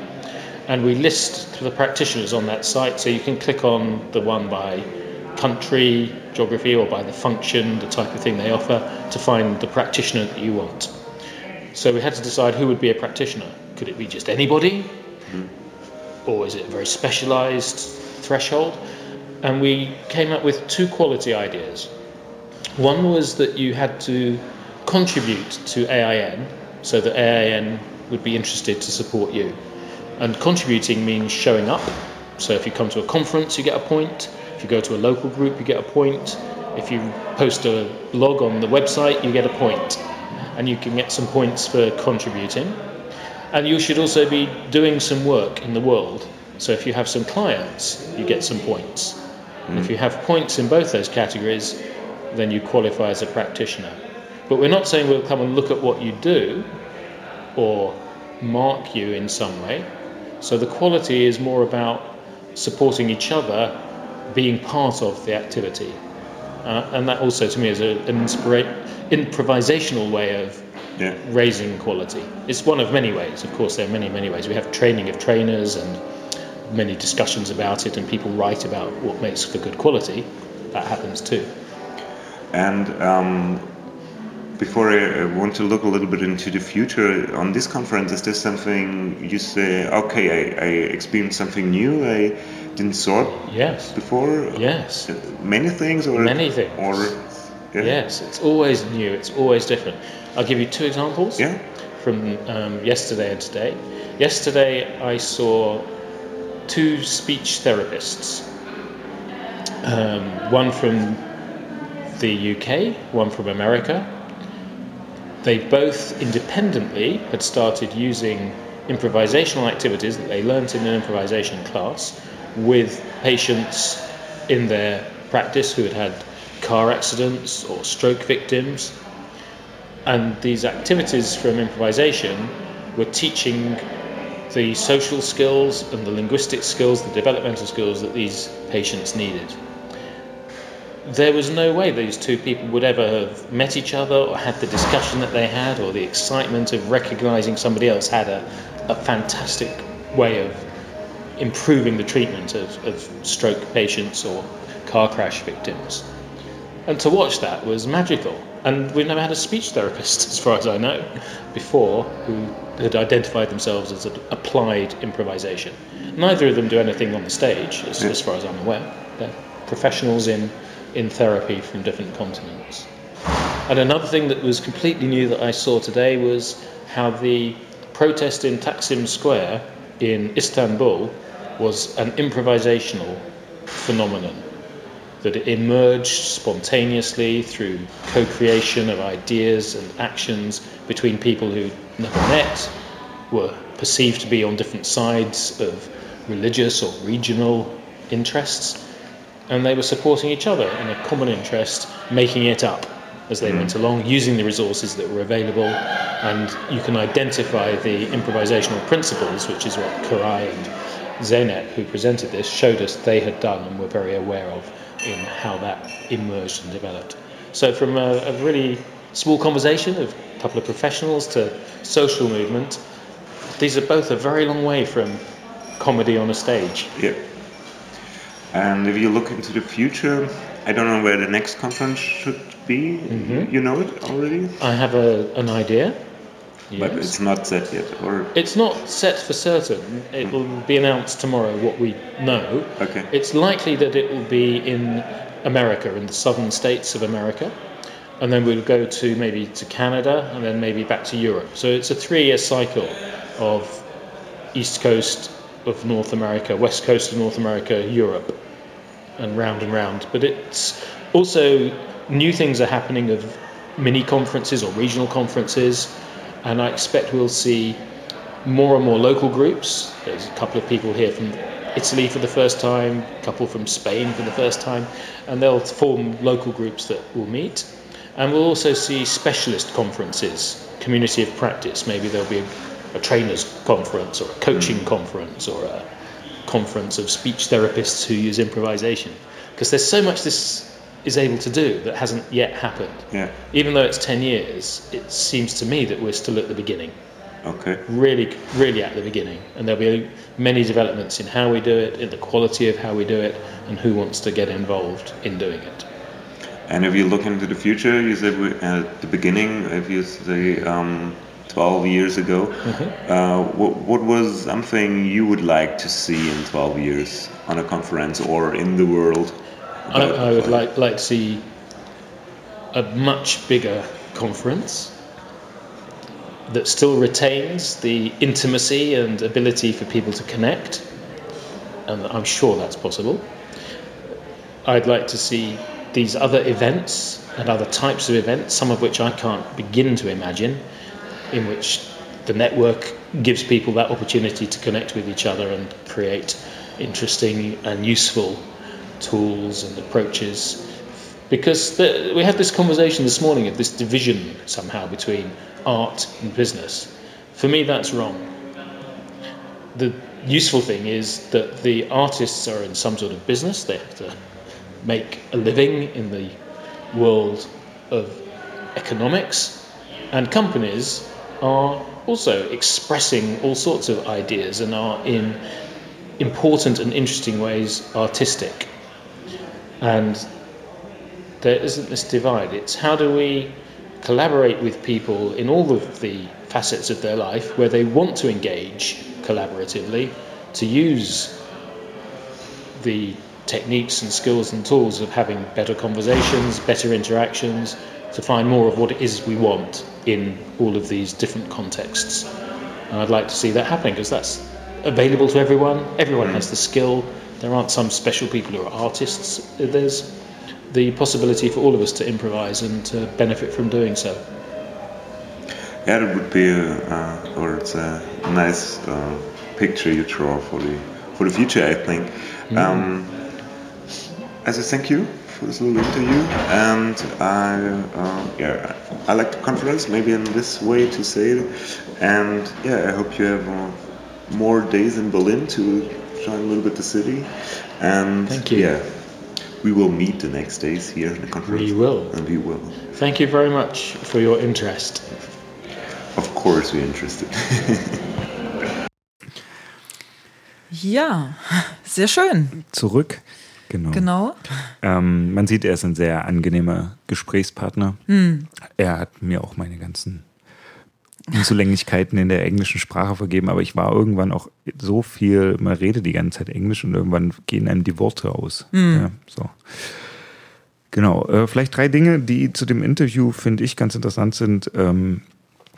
And we list the practitioners on that site, so you can click on the one by country, geography, or by the function, the type of thing they offer, to find the practitioner that you want. So we had to decide who would be a practitioner. Could it be just anybody? Mm-hmm. Or is it a very specialized threshold? And we came up with two quality ideas. One was that you had to contribute to AIN so that AIN would be interested to support you. And contributing means showing up. So if you come to a conference, you get a point. If you go to a local group, you get a point. If you post a blog on the website, you get a point. And you can get some points for contributing. And you should also be doing some work in the world. So if you have some clients, you get some points. And if you have points in both those categories, then you qualify as a practitioner. But we're not saying we'll come and look at what you do or mark you in some way. So the quality is more about supporting each other, being part of the activity. Uh, and that also, to me, is a, an inspira- improvisational way of
Yeah.
raising quality. It's one of many ways. Of course, there are many, many ways. We have training of trainers and many discussions about it, and people write about what makes for good quality. That happens too.
And um, before I want to look a little bit into the future on this conference, is there something you say, okay, I, I experienced something new I didn't saw it
Yes.
before?
Yes.
Many things? Or,
Many things.
Or, yeah.
Yes. It's always new. It's always different. I'll give you two examples.
Yeah.
from um, yesterday and today. Yesterday, I saw two speech therapists, um, one from the UK, one from America. They both independently had started using improvisational activities that they learnt in an improvisation class with patients in their practice who had had car accidents or stroke victims and these activities from improvisation were teaching the social skills and the linguistic skills, the developmental skills that these patients needed. There was no way these two people would ever have met each other or had the discussion that they had or the excitement of recognizing somebody else had a, a fantastic way of improving the treatment of, of stroke patients or car crash victims. And to watch that was magical. And we've never had a speech therapist, as far as I know, before who had identified themselves as an applied improvisation. Neither of them do anything on the stage, as, as far as I'm aware. They're professionals in, in therapy from different continents. And another thing that was completely new that I saw today was how the protest in Taksim Square in Istanbul was an improvisational phenomenon that it emerged spontaneously through co-creation of ideas and actions between people who never met, were perceived to be on different sides of religious or regional interests, and they were supporting each other in a common interest, making it up as they hmm. went along, using the resources that were available, and you can identify the improvisational principles, which is what Karai and Zeynep, who presented this, showed us they had done and were very aware of in how that emerged and developed. So, from a, a really small conversation of a couple of professionals to social movement, these are both a very long way from comedy on a stage.
Yeah. And if you look into the future, I don't know where the next conference should be.
Mm-hmm.
You know it already,
I have a, an idea.
But it's not set yet. Or
It's not set for certain. It hmm. will be announced tomorrow what we know.
Okay.
It's likely that it will be in America, in the southern states of America. And then we'll go to maybe to Canada and then maybe back to Europe. So it's a three year cycle of East Coast of North America, West Coast of North America, Europe, and round and round. But it's also new things are happening of mini conferences or regional conferences, and I expect we'll see more and more local groups. There's a couple of people here from Italy for the first time, a couple from Spain for the first time, and they'll form local groups that will meet. And we'll also see specialist conferences, community of practice. Maybe there'll be a, a trainers conference or a coaching mm. conference or a conference of speech therapists who use improvisation because there's so much this is able to do that hasn't yet happened.
Yeah.
Even though it's 10 years, it seems to me that we're still at the beginning.
Okay.
Really, really at the beginning. And there'll be many developments in how we do it, in the quality of how we do it, and who wants to get involved in doing it.
And if you look into the future, you said we- at the beginning, if you say um, 12 years ago, uh, what, what was something you would like to see in 12 years on a conference or in the world?
I, I would like, like to see a much bigger conference that still retains the intimacy and ability for people to connect, and I'm sure that's possible. I'd like to see these other events and other types of events, some of which I can't begin to imagine, in which the network gives people that opportunity to connect with each other and create interesting and useful tools and approaches. Because the, we had this conversation this morning of this division somehow between art and business. For me, that's wrong. The useful thing is that the artists are in some sort of business, they have to make a living in the world of economics, and companies are also expressing all sorts of ideas and are in important and interesting ways artistic. And there isn't this divide. It's how do we collaborate with people in all of the facets of their life where they want to engage collaboratively to use the techniques and skills and tools of having better conversations, better interactions, to find more of what it is we want in all of these different contexts. And I'd like to see that happening because that's available to everyone. Everyone has the skill. There aren't some special people who are artists. There's the possibility for all of us to improvise and to benefit from doing so.
Yeah, that would be a, uh, or it's a nice uh, picture you draw for the for the future. I think. Um, as a thank you for this little interview, and I uh, yeah I like the conference maybe in this way to say it, and yeah I hope you have uh, more days in Berlin to shine a little bit the city, and
Thank you.
yeah. We will meet the next days here in the conference.
We will.
And we will.
Thank you very much for your interest.
Of course, we're interested.
Ja, sehr schön.
Zurück. Genau.
Genau.
Ähm, man sieht, er ist ein sehr angenehmer Gesprächspartner. Er hat mir auch meine ganzen Unzulänglichkeiten in der englischen Sprache vergeben, aber ich war irgendwann auch so viel, man redet die ganze Zeit Englisch und irgendwann gehen einem die Worte aus. Ja, so. Genau, äh, vielleicht drei Dinge, die zu dem Interview, finde ich, ganz interessant sind. Ähm,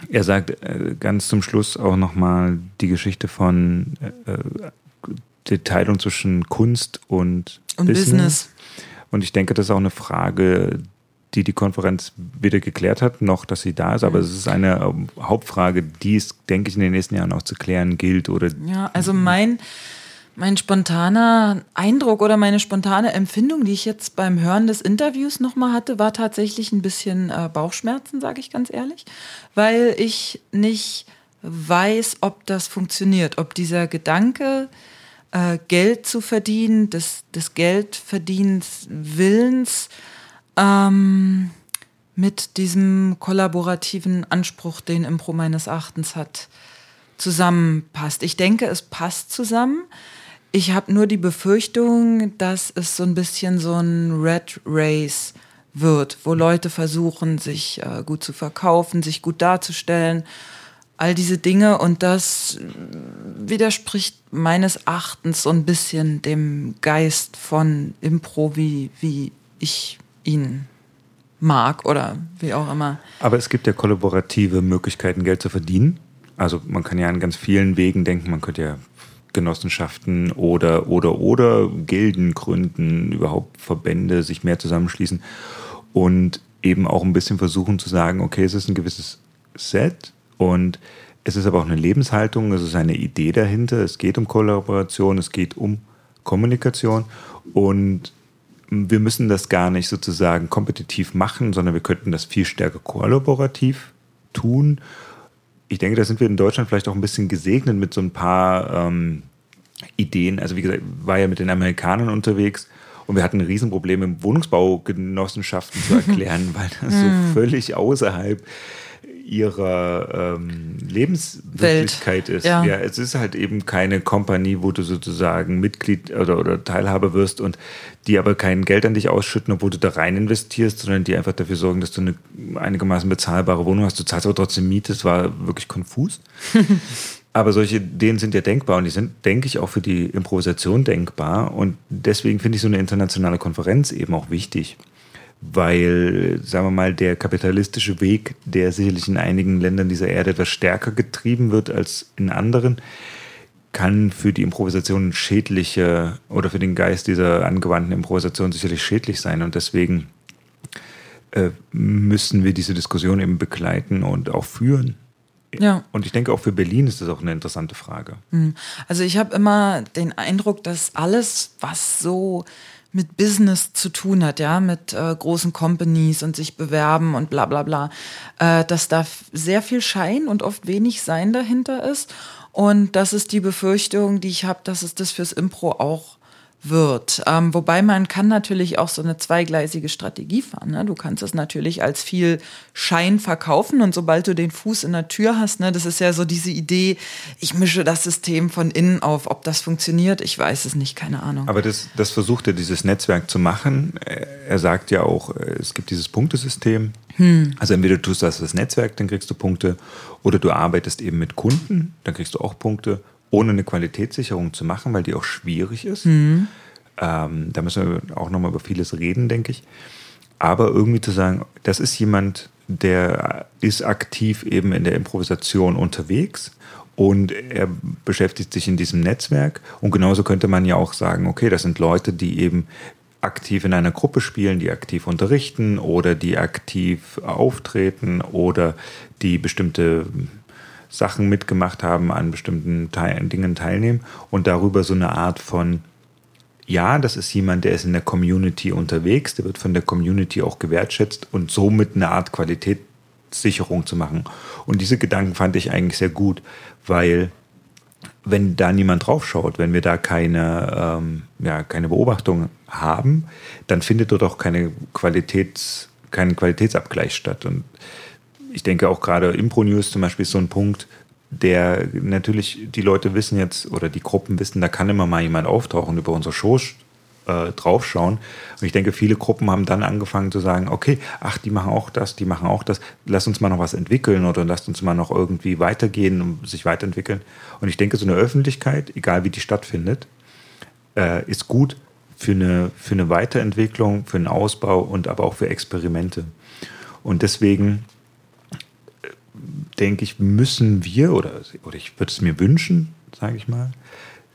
er sagt äh, ganz zum Schluss auch nochmal die Geschichte von äh, der Teilung zwischen Kunst und,
Und Business.
Und ich denke, das ist auch eine Frage, die die Konferenz weder geklärt hat, noch dass sie da ist. Aber es ist eine ähm, Hauptfrage, die es, denke ich, in den nächsten Jahren auch zu klären gilt. Oder
Ja, also mein, mein spontaner Eindruck oder meine spontane Empfindung, die ich jetzt beim Hören des Interviews nochmal hatte, war tatsächlich ein bisschen äh, Bauchschmerzen, sage ich ganz ehrlich, weil ich nicht weiß, ob das funktioniert, ob dieser Gedanke, äh, Geld zu verdienen, des, des Geldverdienens Willens, ähm, mit diesem kollaborativen Anspruch, den Impro meines Erachtens hat, zusammenpasst. Ich denke, es passt zusammen. Ich habe nur die Befürchtung, dass es so ein bisschen so ein Red Race wird, wo Leute versuchen, sich äh, gut zu verkaufen, sich gut darzustellen, all diese Dinge. Und das widerspricht meines Erachtens so ein bisschen dem Geist von Impro, wie, wie ich ihn mag oder wie auch immer.
Aber es gibt ja kollaborative Möglichkeiten, Geld zu verdienen. Also man kann ja an ganz vielen Wegen denken, man könnte ja Genossenschaften oder oder oder Gilden gründen, überhaupt Verbände sich mehr zusammenschließen und eben auch ein bisschen versuchen zu sagen, okay, es ist ein gewisses Set und es ist aber auch eine Lebenshaltung, es ist eine Idee dahinter, es geht um Kollaboration, es geht um Kommunikation und wir müssen das gar nicht sozusagen kompetitiv machen, sondern wir könnten das viel stärker kollaborativ tun. Ich denke, da sind wir in Deutschland vielleicht auch ein bisschen gesegnet mit so ein paar ähm, Ideen. Also wie gesagt, war ja mit den Amerikanern unterwegs und wir hatten ein Riesenproblem im Wohnungsbaugenossenschaften zu erklären, weil das so hm. völlig außerhalb ihrer ähm, Lebenswirklichkeit ist. Ja. ja. es ist halt eben keine Kompanie, wo du sozusagen Mitglied oder, oder Teilhaber wirst und die aber kein Geld an dich ausschütten, obwohl du da rein investierst, sondern die einfach dafür sorgen, dass du eine einigermaßen bezahlbare Wohnung hast. Du zahlst aber trotzdem Miete. Es war wirklich konfus. aber solche Ideen sind ja denkbar und die sind, denke ich, auch für die Improvisation denkbar. Und deswegen finde ich so eine internationale Konferenz eben auch wichtig weil, sagen wir mal, der kapitalistische Weg, der sicherlich in einigen Ländern dieser Erde etwas stärker getrieben wird als in anderen, kann für die Improvisation schädliche oder für den Geist dieser angewandten Improvisation sicherlich schädlich sein. Und deswegen äh, müssen wir diese Diskussion eben begleiten und auch führen. Ja. Und ich denke, auch für Berlin ist das auch eine interessante Frage.
Hm. Also ich habe immer den Eindruck, dass alles, was so mit Business zu tun hat, ja, mit äh, großen Companies und sich bewerben und bla bla bla, äh, dass da sehr viel Schein und oft wenig Sein dahinter ist. Und das ist die Befürchtung, die ich habe, dass es das fürs Impro auch wird. Ähm, wobei man kann natürlich auch so eine zweigleisige Strategie fahren. Ne? Du kannst es natürlich als viel Schein verkaufen und sobald du den Fuß in der Tür hast, ne, das ist ja so diese Idee, ich mische das System von innen auf. Ob das funktioniert, ich weiß es nicht, keine Ahnung.
Aber das, das versucht er, dieses Netzwerk zu machen. Er sagt ja auch, es gibt dieses Punktesystem. Hm. Also entweder du tust das das Netzwerk, dann kriegst du Punkte, oder du arbeitest eben mit Kunden, dann kriegst du auch Punkte ohne eine Qualitätssicherung zu machen, weil die auch schwierig ist. Mhm. Ähm, da müssen wir auch nochmal über vieles reden, denke ich. Aber irgendwie zu sagen, das ist jemand, der ist aktiv eben in der Improvisation unterwegs und er beschäftigt sich in diesem Netzwerk. Und genauso könnte man ja auch sagen, okay, das sind Leute, die eben aktiv in einer Gruppe spielen, die aktiv unterrichten oder die aktiv auftreten oder die bestimmte Sachen mitgemacht haben, an bestimmten Teil Dingen teilnehmen und darüber so eine Art von, ja, das ist jemand, der ist in der Community unterwegs, der wird von der Community auch gewertschätzt und somit eine Art Qualitätssicherung zu machen. Und diese Gedanken fand ich eigentlich sehr gut, weil wenn da niemand draufschaut, wenn wir da keine, ähm, ja, keine Beobachtung haben, dann findet dort auch keine Qualitäts, kein Qualitätsabgleich statt. Und ich denke auch gerade Impro News zum Beispiel ist so ein Punkt, der natürlich, die Leute wissen jetzt oder die Gruppen wissen, da kann immer mal jemand auftauchen, über unsere Show äh, draufschauen. Und ich denke, viele Gruppen haben dann angefangen zu sagen, okay, ach, die machen auch das, die machen auch das, lass uns mal noch was entwickeln oder lasst uns mal noch irgendwie weitergehen und sich weiterentwickeln. Und ich denke, so eine Öffentlichkeit, egal wie die stattfindet, äh, ist gut für eine, für eine Weiterentwicklung, für einen Ausbau und aber auch für Experimente. Und deswegen denke ich, müssen wir, oder, oder ich würde es mir wünschen, sage ich mal,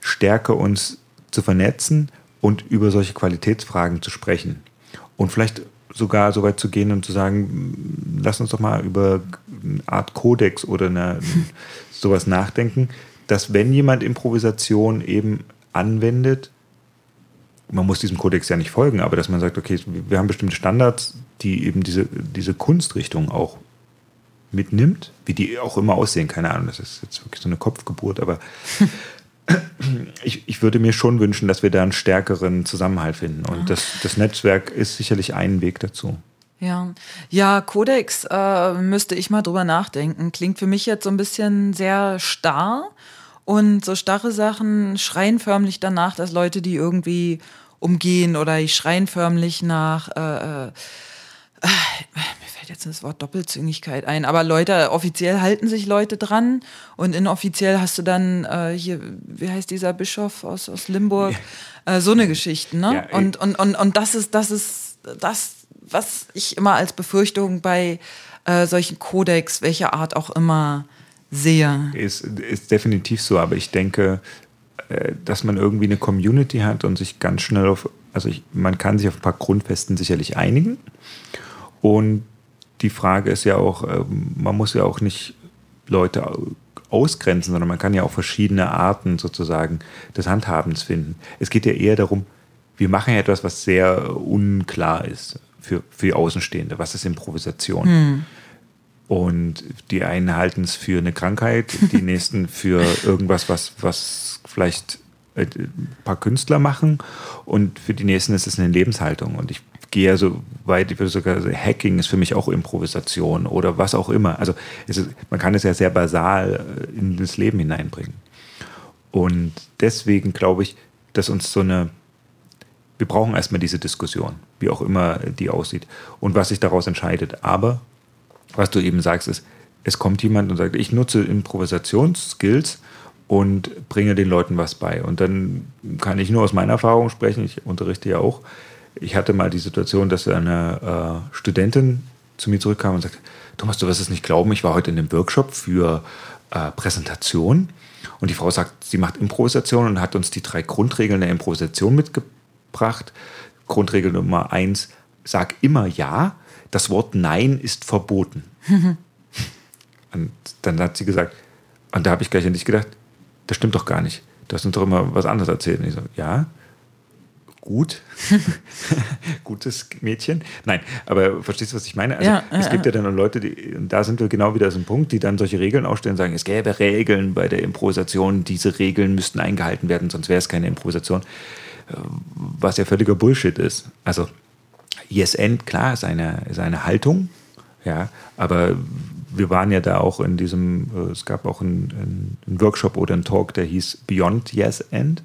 stärker uns zu vernetzen und über solche Qualitätsfragen zu sprechen. Und vielleicht sogar so weit zu gehen und zu sagen, lass uns doch mal über eine Art Kodex oder eine, sowas nachdenken, dass wenn jemand Improvisation eben anwendet, man muss diesem Kodex ja nicht folgen, aber dass man sagt, okay, wir haben bestimmte Standards, die eben diese, diese Kunstrichtung auch mitnimmt, wie die auch immer aussehen, keine Ahnung, das ist jetzt wirklich so eine Kopfgeburt, aber ich, ich würde mir schon wünschen, dass wir da einen stärkeren Zusammenhalt finden. Und das, das Netzwerk ist sicherlich ein Weg dazu.
Ja, ja, Codex äh, müsste ich mal drüber nachdenken. Klingt für mich jetzt so ein bisschen sehr starr. Und so starre Sachen schreien förmlich danach, dass Leute die irgendwie umgehen oder die schreien förmlich nach äh, äh, mir fällt jetzt das Wort Doppelzüngigkeit ein, aber Leute, offiziell halten sich Leute dran und inoffiziell hast du dann äh, hier, wie heißt dieser Bischof aus, aus Limburg, äh, so eine Geschichte, ne? Ja, und, und, und, und das ist, das ist das, was ich immer als Befürchtung bei äh, solchen Kodex, welcher Art auch immer, sehe.
Ist, ist definitiv so, aber ich denke, äh, dass man irgendwie eine Community hat und sich ganz schnell auf, also ich, man kann sich auf ein paar Grundfesten sicherlich einigen. Und die Frage ist ja auch, ähm, man muss ja auch nicht Leute ausgrenzen, sondern man kann ja auch verschiedene Arten sozusagen des Handhabens finden. Es geht ja eher darum, wir machen ja etwas, was sehr unklar ist für, für Außenstehende. Was ist Improvisation? Hm. Und die einen halten es für eine Krankheit, die nächsten für irgendwas, was, was vielleicht äh, ein paar Künstler machen und für die nächsten ist es eine Lebenshaltung. Und ich gehe so weit, ich würde sogar sagen, Hacking ist für mich auch Improvisation oder was auch immer. Also ist, man kann es ja sehr basal äh, in das Leben hineinbringen. Und deswegen glaube ich, dass uns so eine, wir brauchen erstmal diese Diskussion, wie auch immer die aussieht und was sich daraus entscheidet. Aber was du eben sagst, ist, es kommt jemand und sagt, ich nutze Improvisationsskills und bringe den Leuten was bei. Und dann kann ich nur aus meiner Erfahrung sprechen, ich unterrichte ja auch. Ich hatte mal die Situation, dass eine äh, Studentin zu mir zurückkam und sagte, Thomas, du wirst es nicht glauben, ich war heute in einem Workshop für äh, Präsentation und die Frau sagt, sie macht Improvisation und hat uns die drei Grundregeln der Improvisation mitgebracht. Grundregel Nummer eins, sag immer Ja, das Wort Nein ist verboten. und dann hat sie gesagt, und da habe ich gleich an dich gedacht, das stimmt doch gar nicht. Du hast uns doch immer was anderes erzählt. Und ich so, ja, gut. Gutes Mädchen. Nein, aber verstehst du, was ich meine? Also,
Ja,
es
ja,
gibt ja dann Leute, die, und da sind wir genau wieder so ein Punkt, die dann solche Regeln aufstellen und sagen, es gäbe Regeln bei der Improvisation, diese Regeln müssten eingehalten werden, sonst wäre es keine Improvisation. Äh, Was ja völliger Bullshit ist. Also, Yes End, klar, ist eine, ist eine Haltung, ja, aber wir waren ja da auch in diesem, äh, es gab auch einen, einen Workshop oder einen Talk, der hieß Beyond Yes End.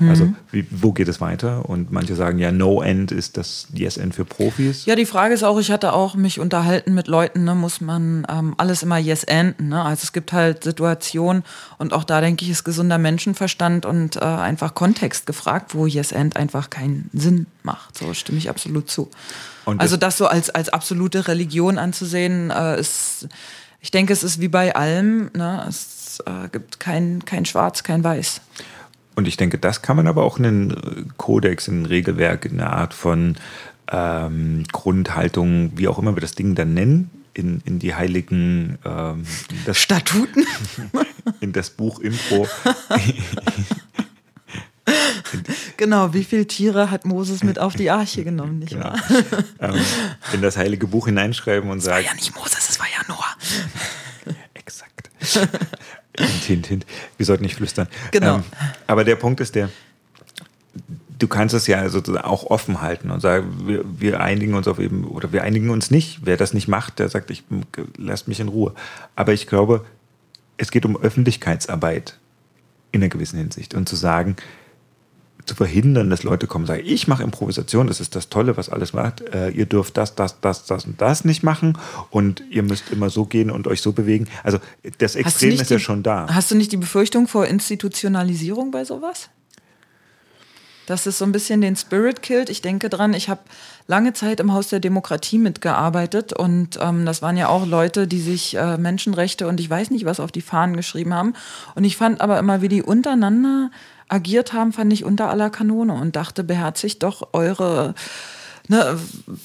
Also, wie, wo geht es weiter? Und manche sagen ja, No End ist das Yes End für Profis.
Ja, die Frage ist auch, ich hatte auch mich unterhalten mit Leuten, ne, muss man ähm, alles immer yes enden. Ne? Also es gibt halt Situationen und auch da denke ich, ist gesunder Menschenverstand und äh, einfach Kontext gefragt, wo yes end einfach keinen Sinn macht. So stimme ich absolut zu.
Und
also
das-
das so als, als absolute Religion anzusehen, äh, ist, ich denke, es ist wie bei allem, ne? es äh, gibt kein, kein Schwarz, kein Weiß.
Und ich denke, das kann man aber auch in einen äh, Kodex, in ein Regelwerk, in eine Art von ähm, Grundhaltung, wie auch immer wir das Ding dann nennen, in, in die heiligen, ähm, das,
Statuten?
in das Buch Impro.
genau, wie viele Tiere hat Moses mit auf die Arche genommen, nicht
Genau.
wahr?
ähm, in das heilige Buch hineinschreiben und
War
sagen,
ja nicht Moses, es war ja Noah.
Exakt. Hint, hint, hint. Wir sollten nicht flüstern.
Genau.
Ähm, aber der Punkt ist der, du kannst es ja sozusagen auch offen halten und sagen, wir, wir einigen uns auf eben, oder wir einigen uns nicht. Wer das nicht macht, der sagt, ich lasst mich in Ruhe. Aber ich glaube, es geht um Öffentlichkeitsarbeit in einer gewissen Hinsicht und zu sagen, zu verhindern, dass Leute kommen und sagen, ich mache Improvisation, das ist das Tolle, was alles macht. Äh, ihr dürft das, das, das, das und das nicht machen und ihr müsst immer so gehen und euch so bewegen. Also das Extrem ist ja
die-
schon da.
Hast du nicht die Befürchtung vor Institutionalisierung bei sowas? Dass es so ein bisschen den Spirit killt. Ich denke dran, ich habe lange Zeit im Haus der Demokratie mitgearbeitet und ähm, das waren ja auch Leute, die sich äh, Menschenrechte und ich weiß nicht was auf die Fahnen geschrieben haben. Und ich fand aber immer, wie die untereinander agiert haben, fand ich unter aller Kanone und dachte, beherzigt doch eure ne,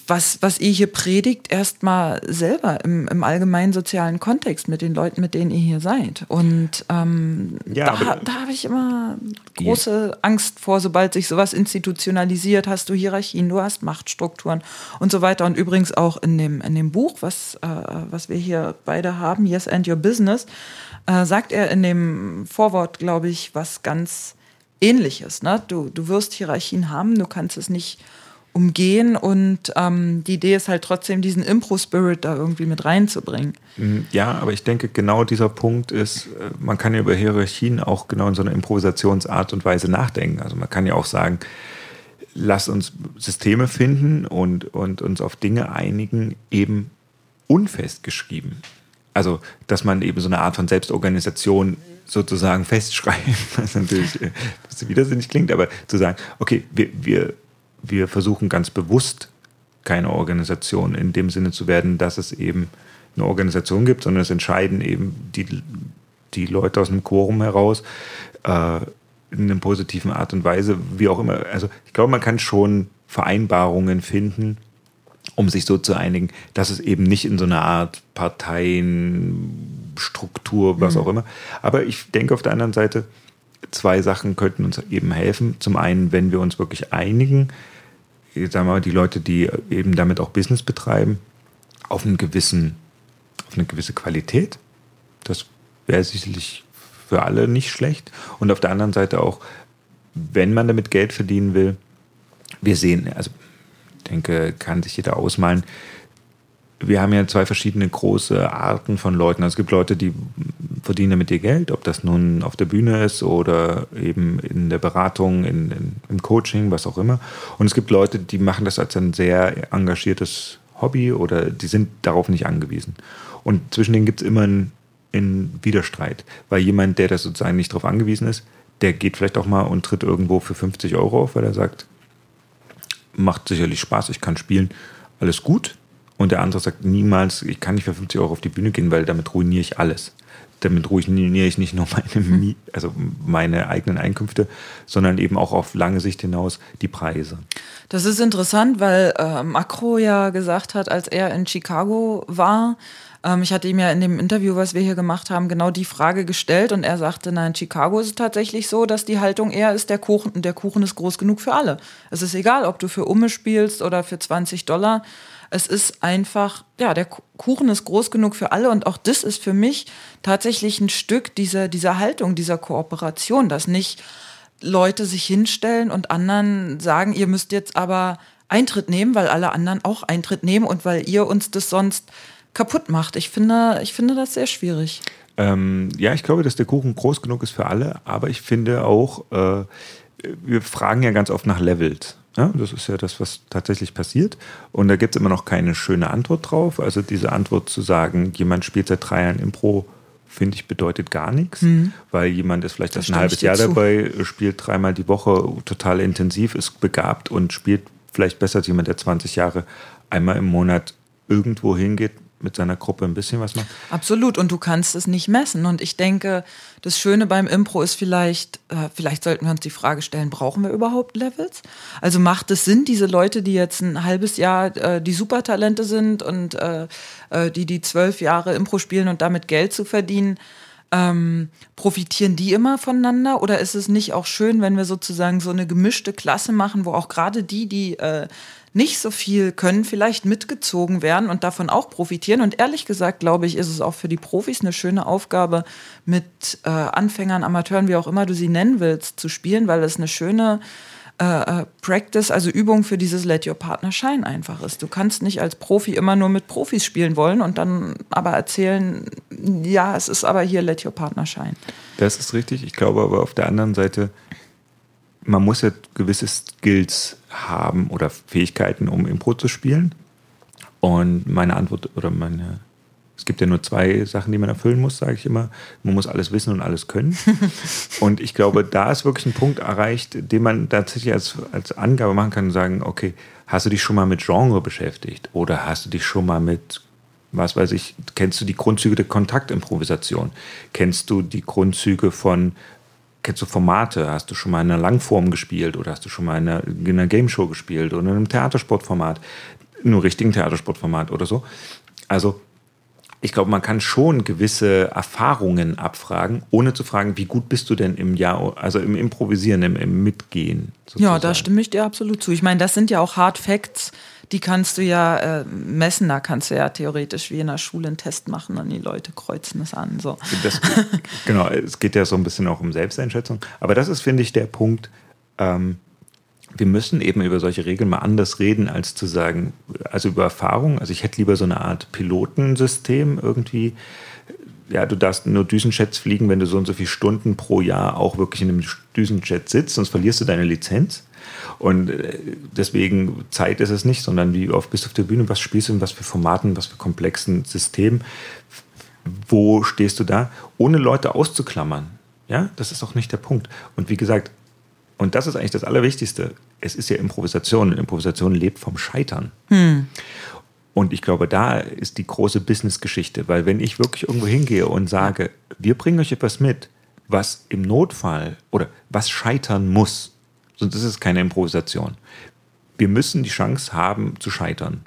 was, was ihr hier predigt, erstmal selber im, im allgemeinen sozialen Kontext mit den Leuten, mit denen ihr hier seid. Und ähm,
Ja,
da, da habe ich immer große Angst vor, sobald sich sowas institutionalisiert, hast du Hierarchien, du hast Machtstrukturen und so weiter. Und übrigens auch in dem, in dem Buch, was, äh, was wir hier beide haben, Yes and Your Business, äh, sagt er in dem Vorwort, glaube ich, was ganz ähnliches. Ne? Du, du wirst Hierarchien haben, du kannst es nicht umgehen und ähm, die Idee ist halt trotzdem, diesen Impro-Spirit da irgendwie mit reinzubringen.
Mm, Ja, aber ich denke, genau dieser Punkt ist, äh, man kann ja über Hierarchien auch genau in so einer Improvisationsart und Weise nachdenken. Also man kann ja auch sagen, lass uns Systeme finden und, und uns auf Dinge einigen, eben unfestgeschrieben. Also, dass man eben so eine Art von Selbstorganisation sozusagen festschreibt, was natürlich äh, ein bisschen widersinnig klingt, aber zu sagen, okay, wir, wir, wir versuchen ganz bewusst keine Organisation in dem Sinne zu werden, dass es eben eine Organisation gibt, sondern es entscheiden eben die, die Leute aus einem Quorum heraus äh, in einer positiven Art und Weise, wie auch immer. Also ich glaube, man kann schon Vereinbarungen finden, um sich so zu einigen, dass es eben nicht in so einer Art Parteienstruktur, was auch immer. Aber ich denke auf der anderen Seite, zwei Sachen könnten uns eben helfen. Zum einen, wenn wir uns wirklich einigen, ich sag mal, die Leute, die eben damit auch Business betreiben, auf einen gewissen, auf eine gewisse Qualität. Das wäre sicherlich für alle nicht schlecht. Und auf der anderen Seite auch wenn man damit Geld verdienen will, wir sehen, also ich denke, kann sich jeder ausmalen, wir haben ja zwei verschiedene große Arten von Leuten. Also es gibt Leute, die verdienen damit ihr Geld, ob das nun auf der Bühne ist oder eben in der Beratung, in, in, im Coaching, was auch immer. Und es gibt Leute, die machen das als ein sehr engagiertes Hobby oder die sind darauf nicht angewiesen. Und zwischen denen gibt es immer einen, einen Widerstreit, weil jemand, der das sozusagen nicht darauf angewiesen ist, der geht vielleicht auch mal und tritt irgendwo für 50 Euro auf, weil er sagt, macht sicherlich Spaß, ich kann spielen, alles gut. Und der andere sagt niemals, ich kann nicht für 50 Euro auf die Bühne gehen, weil damit ruiniere ich alles. Damit ruiniere ich nicht nur meine, also meine eigenen Einkünfte, sondern eben auch auf lange Sicht hinaus die Preise.
Das ist interessant, weil äh, Macro ja gesagt hat, als er in Chicago war, ähm, ich hatte ihm ja in dem Interview, was wir hier gemacht haben, genau die Frage gestellt und er sagte, nein, in Chicago ist es tatsächlich so, dass die Haltung eher ist, der Kuchen, der Kuchen ist groß genug für alle. Es ist egal, ob du für Umme spielst oder für 20 Dollar. Es ist einfach, ja, der Kuchen ist groß genug für alle und auch das ist für mich tatsächlich ein Stück dieser, dieser Haltung, dieser Kooperation, dass nicht Leute sich hinstellen und anderen sagen, ihr müsst jetzt aber Eintritt nehmen, weil alle anderen auch Eintritt nehmen und weil ihr uns das sonst kaputt macht. Ich finde, ich finde das sehr schwierig.
Ähm, ja, ich glaube, dass der Kuchen groß genug ist für alle, aber ich finde auch, äh, wir fragen ja ganz oft nach Levels. Ja, das ist ja das, was tatsächlich passiert. Und da gibt es immer noch keine schöne Antwort drauf. Also diese Antwort zu sagen, jemand spielt seit drei Jahren Impro, finde ich, bedeutet gar nichts, mhm. weil jemand ist vielleicht das ein halbes Jahr zu. dabei, spielt dreimal die Woche total intensiv, ist begabt und spielt vielleicht besser als jemand, der 20 Jahre einmal im Monat irgendwo hingeht, mit seiner Gruppe ein bisschen was macht.
Absolut, und du kannst es nicht messen. Und ich denke, das Schöne beim Impro ist vielleicht, äh, vielleicht sollten wir uns die Frage stellen, brauchen wir überhaupt Levels? Also macht es Sinn, diese Leute, die jetzt ein halbes Jahr äh, die Supertalente sind und äh, äh die die zwölf Jahre Impro spielen und damit Geld zu verdienen, ähm, profitieren die immer voneinander? Oder ist es nicht auch schön, wenn wir sozusagen so eine gemischte Klasse machen, wo auch gerade die, die äh, nicht so viel können, vielleicht mitgezogen werden und davon auch profitieren. Und ehrlich gesagt, glaube ich, ist es auch für die Profis eine schöne Aufgabe, mit äh, Anfängern, Amateuren, wie auch immer du sie nennen willst, zu spielen, weil es eine schöne äh, äh, Practice, also Übung für dieses Let Your Partner Shine einfach ist. Du kannst nicht als Profi immer nur mit Profis spielen wollen und dann aber erzählen, ja, es ist aber hier Let Your Partner Shine.
Das ist richtig. Ich glaube aber auf der anderen Seite, man muss ja gewisse Skills haben oder Fähigkeiten, um Impro zu spielen. Und meine Antwort oder meine, es gibt ja nur zwei Sachen, die man erfüllen muss, sage ich immer. Man muss alles wissen und alles können. und ich glaube, da ist wirklich ein Punkt erreicht, den man tatsächlich als, als Angabe machen kann und sagen, okay, hast du dich schon mal mit Genre beschäftigt? Oder hast du dich schon mal mit was weiß ich, kennst du die Grundzüge der Kontaktimprovisation? Kennst du die Grundzüge von Kennst du Formate? Hast du schon mal in einer Langform gespielt oder hast du schon mal in einer, in einer Game Show gespielt oder in einem Theatersportformat? Nur richtigen Theatersportformat oder so. Also, ich glaube, man kann schon gewisse Erfahrungen abfragen, ohne zu fragen, wie gut bist du denn im Jahr, also im Improvisieren, im, im Mitgehen.
Sozusagen. Ja, da stimme ich dir absolut zu. Ich meine, das sind ja auch Hard Facts, die kannst du ja äh, messen, da kannst du ja theoretisch wie in der Schule einen Test machen und die Leute kreuzen es an. So. Das,
genau, es geht ja so ein bisschen auch um Selbsteinschätzung. Aber das ist, finde ich, der Punkt, ähm, wir müssen eben über solche Regeln mal anders reden, als zu sagen, also über Erfahrung. Also ich hätte lieber so eine Art Pilotensystem irgendwie. Ja, du darfst nur Düsenjets fliegen, wenn du so und so viele Stunden pro Jahr auch wirklich in einem Düsenjet sitzt, sonst verlierst du deine Lizenz. Und äh, deswegen Zeit ist es nicht, sondern wie oft bist du auf der Bühne, was spielst du, in was für Formaten, was für komplexen Systemen, wo stehst du da, ohne Leute auszuklammern. Ja, das ist auch nicht der Punkt. Und wie gesagt, und das ist eigentlich das Allerwichtigste, es ist ja Improvisation und Improvisation lebt vom Scheitern. Hm. Und ich glaube, da ist die große Business-Geschichte, weil wenn ich wirklich irgendwo hingehe und sage, wir bringen euch etwas mit, was im Notfall oder was scheitern muss, Sonst ist es keine Improvisation. Wir müssen die Chance haben zu scheitern.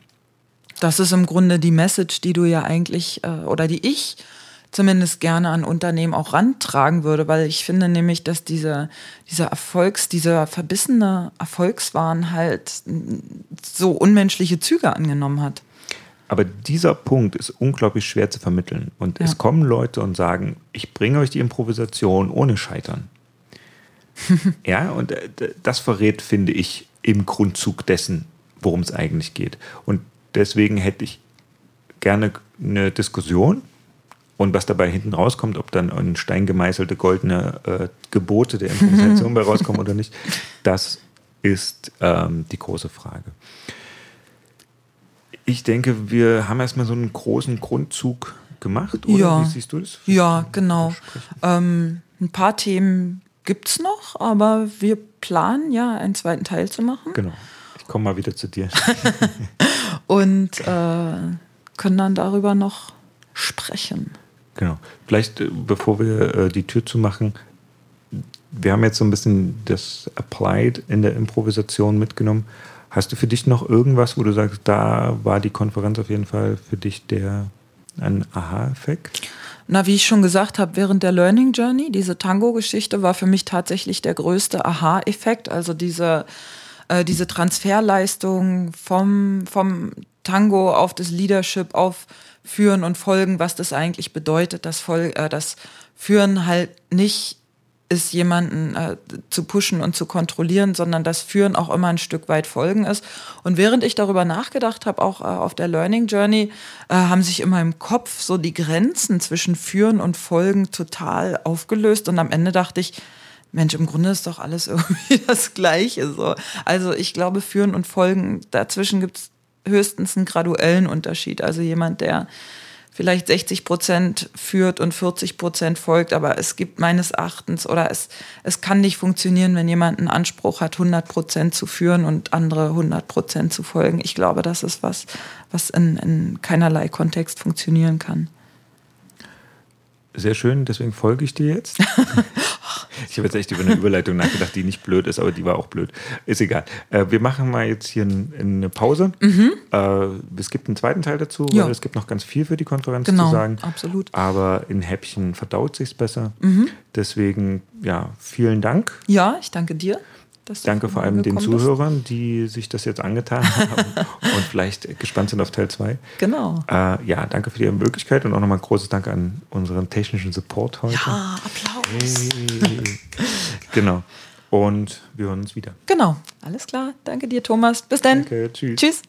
Das ist im Grunde die Message, die du ja eigentlich äh, oder die ich zumindest gerne an Unternehmen auch rantragen würde, weil ich finde nämlich, dass dieser, dieser Erfolgs, dieser verbissene Erfolgswahn halt so unmenschliche Züge angenommen hat.
Aber dieser Punkt ist unglaublich schwer zu vermitteln. Und ja. es kommen Leute und sagen, ich bringe euch die Improvisation ohne Scheitern. ja, und äh, das verrät, finde ich, im Grundzug dessen, worum es eigentlich geht. Und deswegen hätte ich gerne eine Diskussion und was dabei hinten rauskommt, ob dann ein Stein gemeißelte goldene äh, Gebote der Improvisation bei rauskommen oder nicht, das ist ähm, die große Frage. Ich denke, wir haben erstmal so einen großen Grundzug gemacht, oder?
Ja.
Wie siehst du das?
Ja, genau. Ähm, ein paar Themen gibt es noch, aber wir planen ja einen zweiten Teil zu machen.
Genau. Ich komme mal wieder zu dir.
Und äh, können dann darüber noch sprechen.
Genau. Vielleicht, äh, bevor wir äh, die Tür zumachen, wir haben jetzt so ein bisschen das Applied in der Improvisation mitgenommen. Hast du für dich noch irgendwas, wo du sagst, da war die Konferenz auf jeden Fall für dich der ein Aha-Effekt?
Na, wie ich schon gesagt habe, während der Learning Journey, diese Tango-Geschichte war für mich tatsächlich der größte Aha-Effekt. Also diese, äh, diese Transferleistung vom, vom Tango auf das Leadership, auf Führen und Folgen, was das eigentlich bedeutet, dass Fol äh, das Führen halt nicht ist, jemanden äh, zu pushen und zu kontrollieren, sondern das Führen auch immer ein Stück weit Folgen ist. Und während ich darüber nachgedacht habe, auch äh, auf der Learning Journey, äh, haben sich in meinem Kopf so die Grenzen zwischen Führen und Folgen total aufgelöst. Und am Ende dachte ich, Mensch, im Grunde ist doch alles irgendwie das Gleiche. So. Also ich glaube, Führen und Folgen, dazwischen gibt es höchstens einen graduellen Unterschied. Also jemand, der vielleicht 60 Prozent führt und 40 Prozent folgt, aber es gibt meines Erachtens oder es, es kann nicht funktionieren, wenn jemand einen Anspruch hat, 100 Prozent zu führen und andere 100 Prozent zu folgen. Ich glaube, das ist was, was in, in keinerlei Kontext funktionieren kann.
Sehr schön, deswegen folge ich dir jetzt. ich habe jetzt echt über eine Überleitung nachgedacht, die nicht blöd ist, aber die war auch blöd. Ist egal. Äh, wir machen mal jetzt hier ein, eine Pause. Mhm. Äh, es gibt einen zweiten Teil dazu,
Ja.
weil es gibt noch ganz viel für die Konferenz
Genau,
zu sagen.
absolut.
Aber in Häppchen verdaut sich besser.
Mhm.
Deswegen, ja, vielen Dank.
Ja, ich danke dir.
Danke vor allem den
gekommen bist.
Zuhörern, die sich das jetzt angetan haben und vielleicht gespannt sind auf Teil 2.
Genau.
Äh, ja, danke für die Möglichkeit und auch nochmal ein großes Dank an unseren technischen Support heute.
Ja, Applaus.
Hey. genau. Und wir hören uns wieder.
Genau. Alles klar. Danke dir, Thomas. Bis dann.
Danke, tschüss.
Tschüss.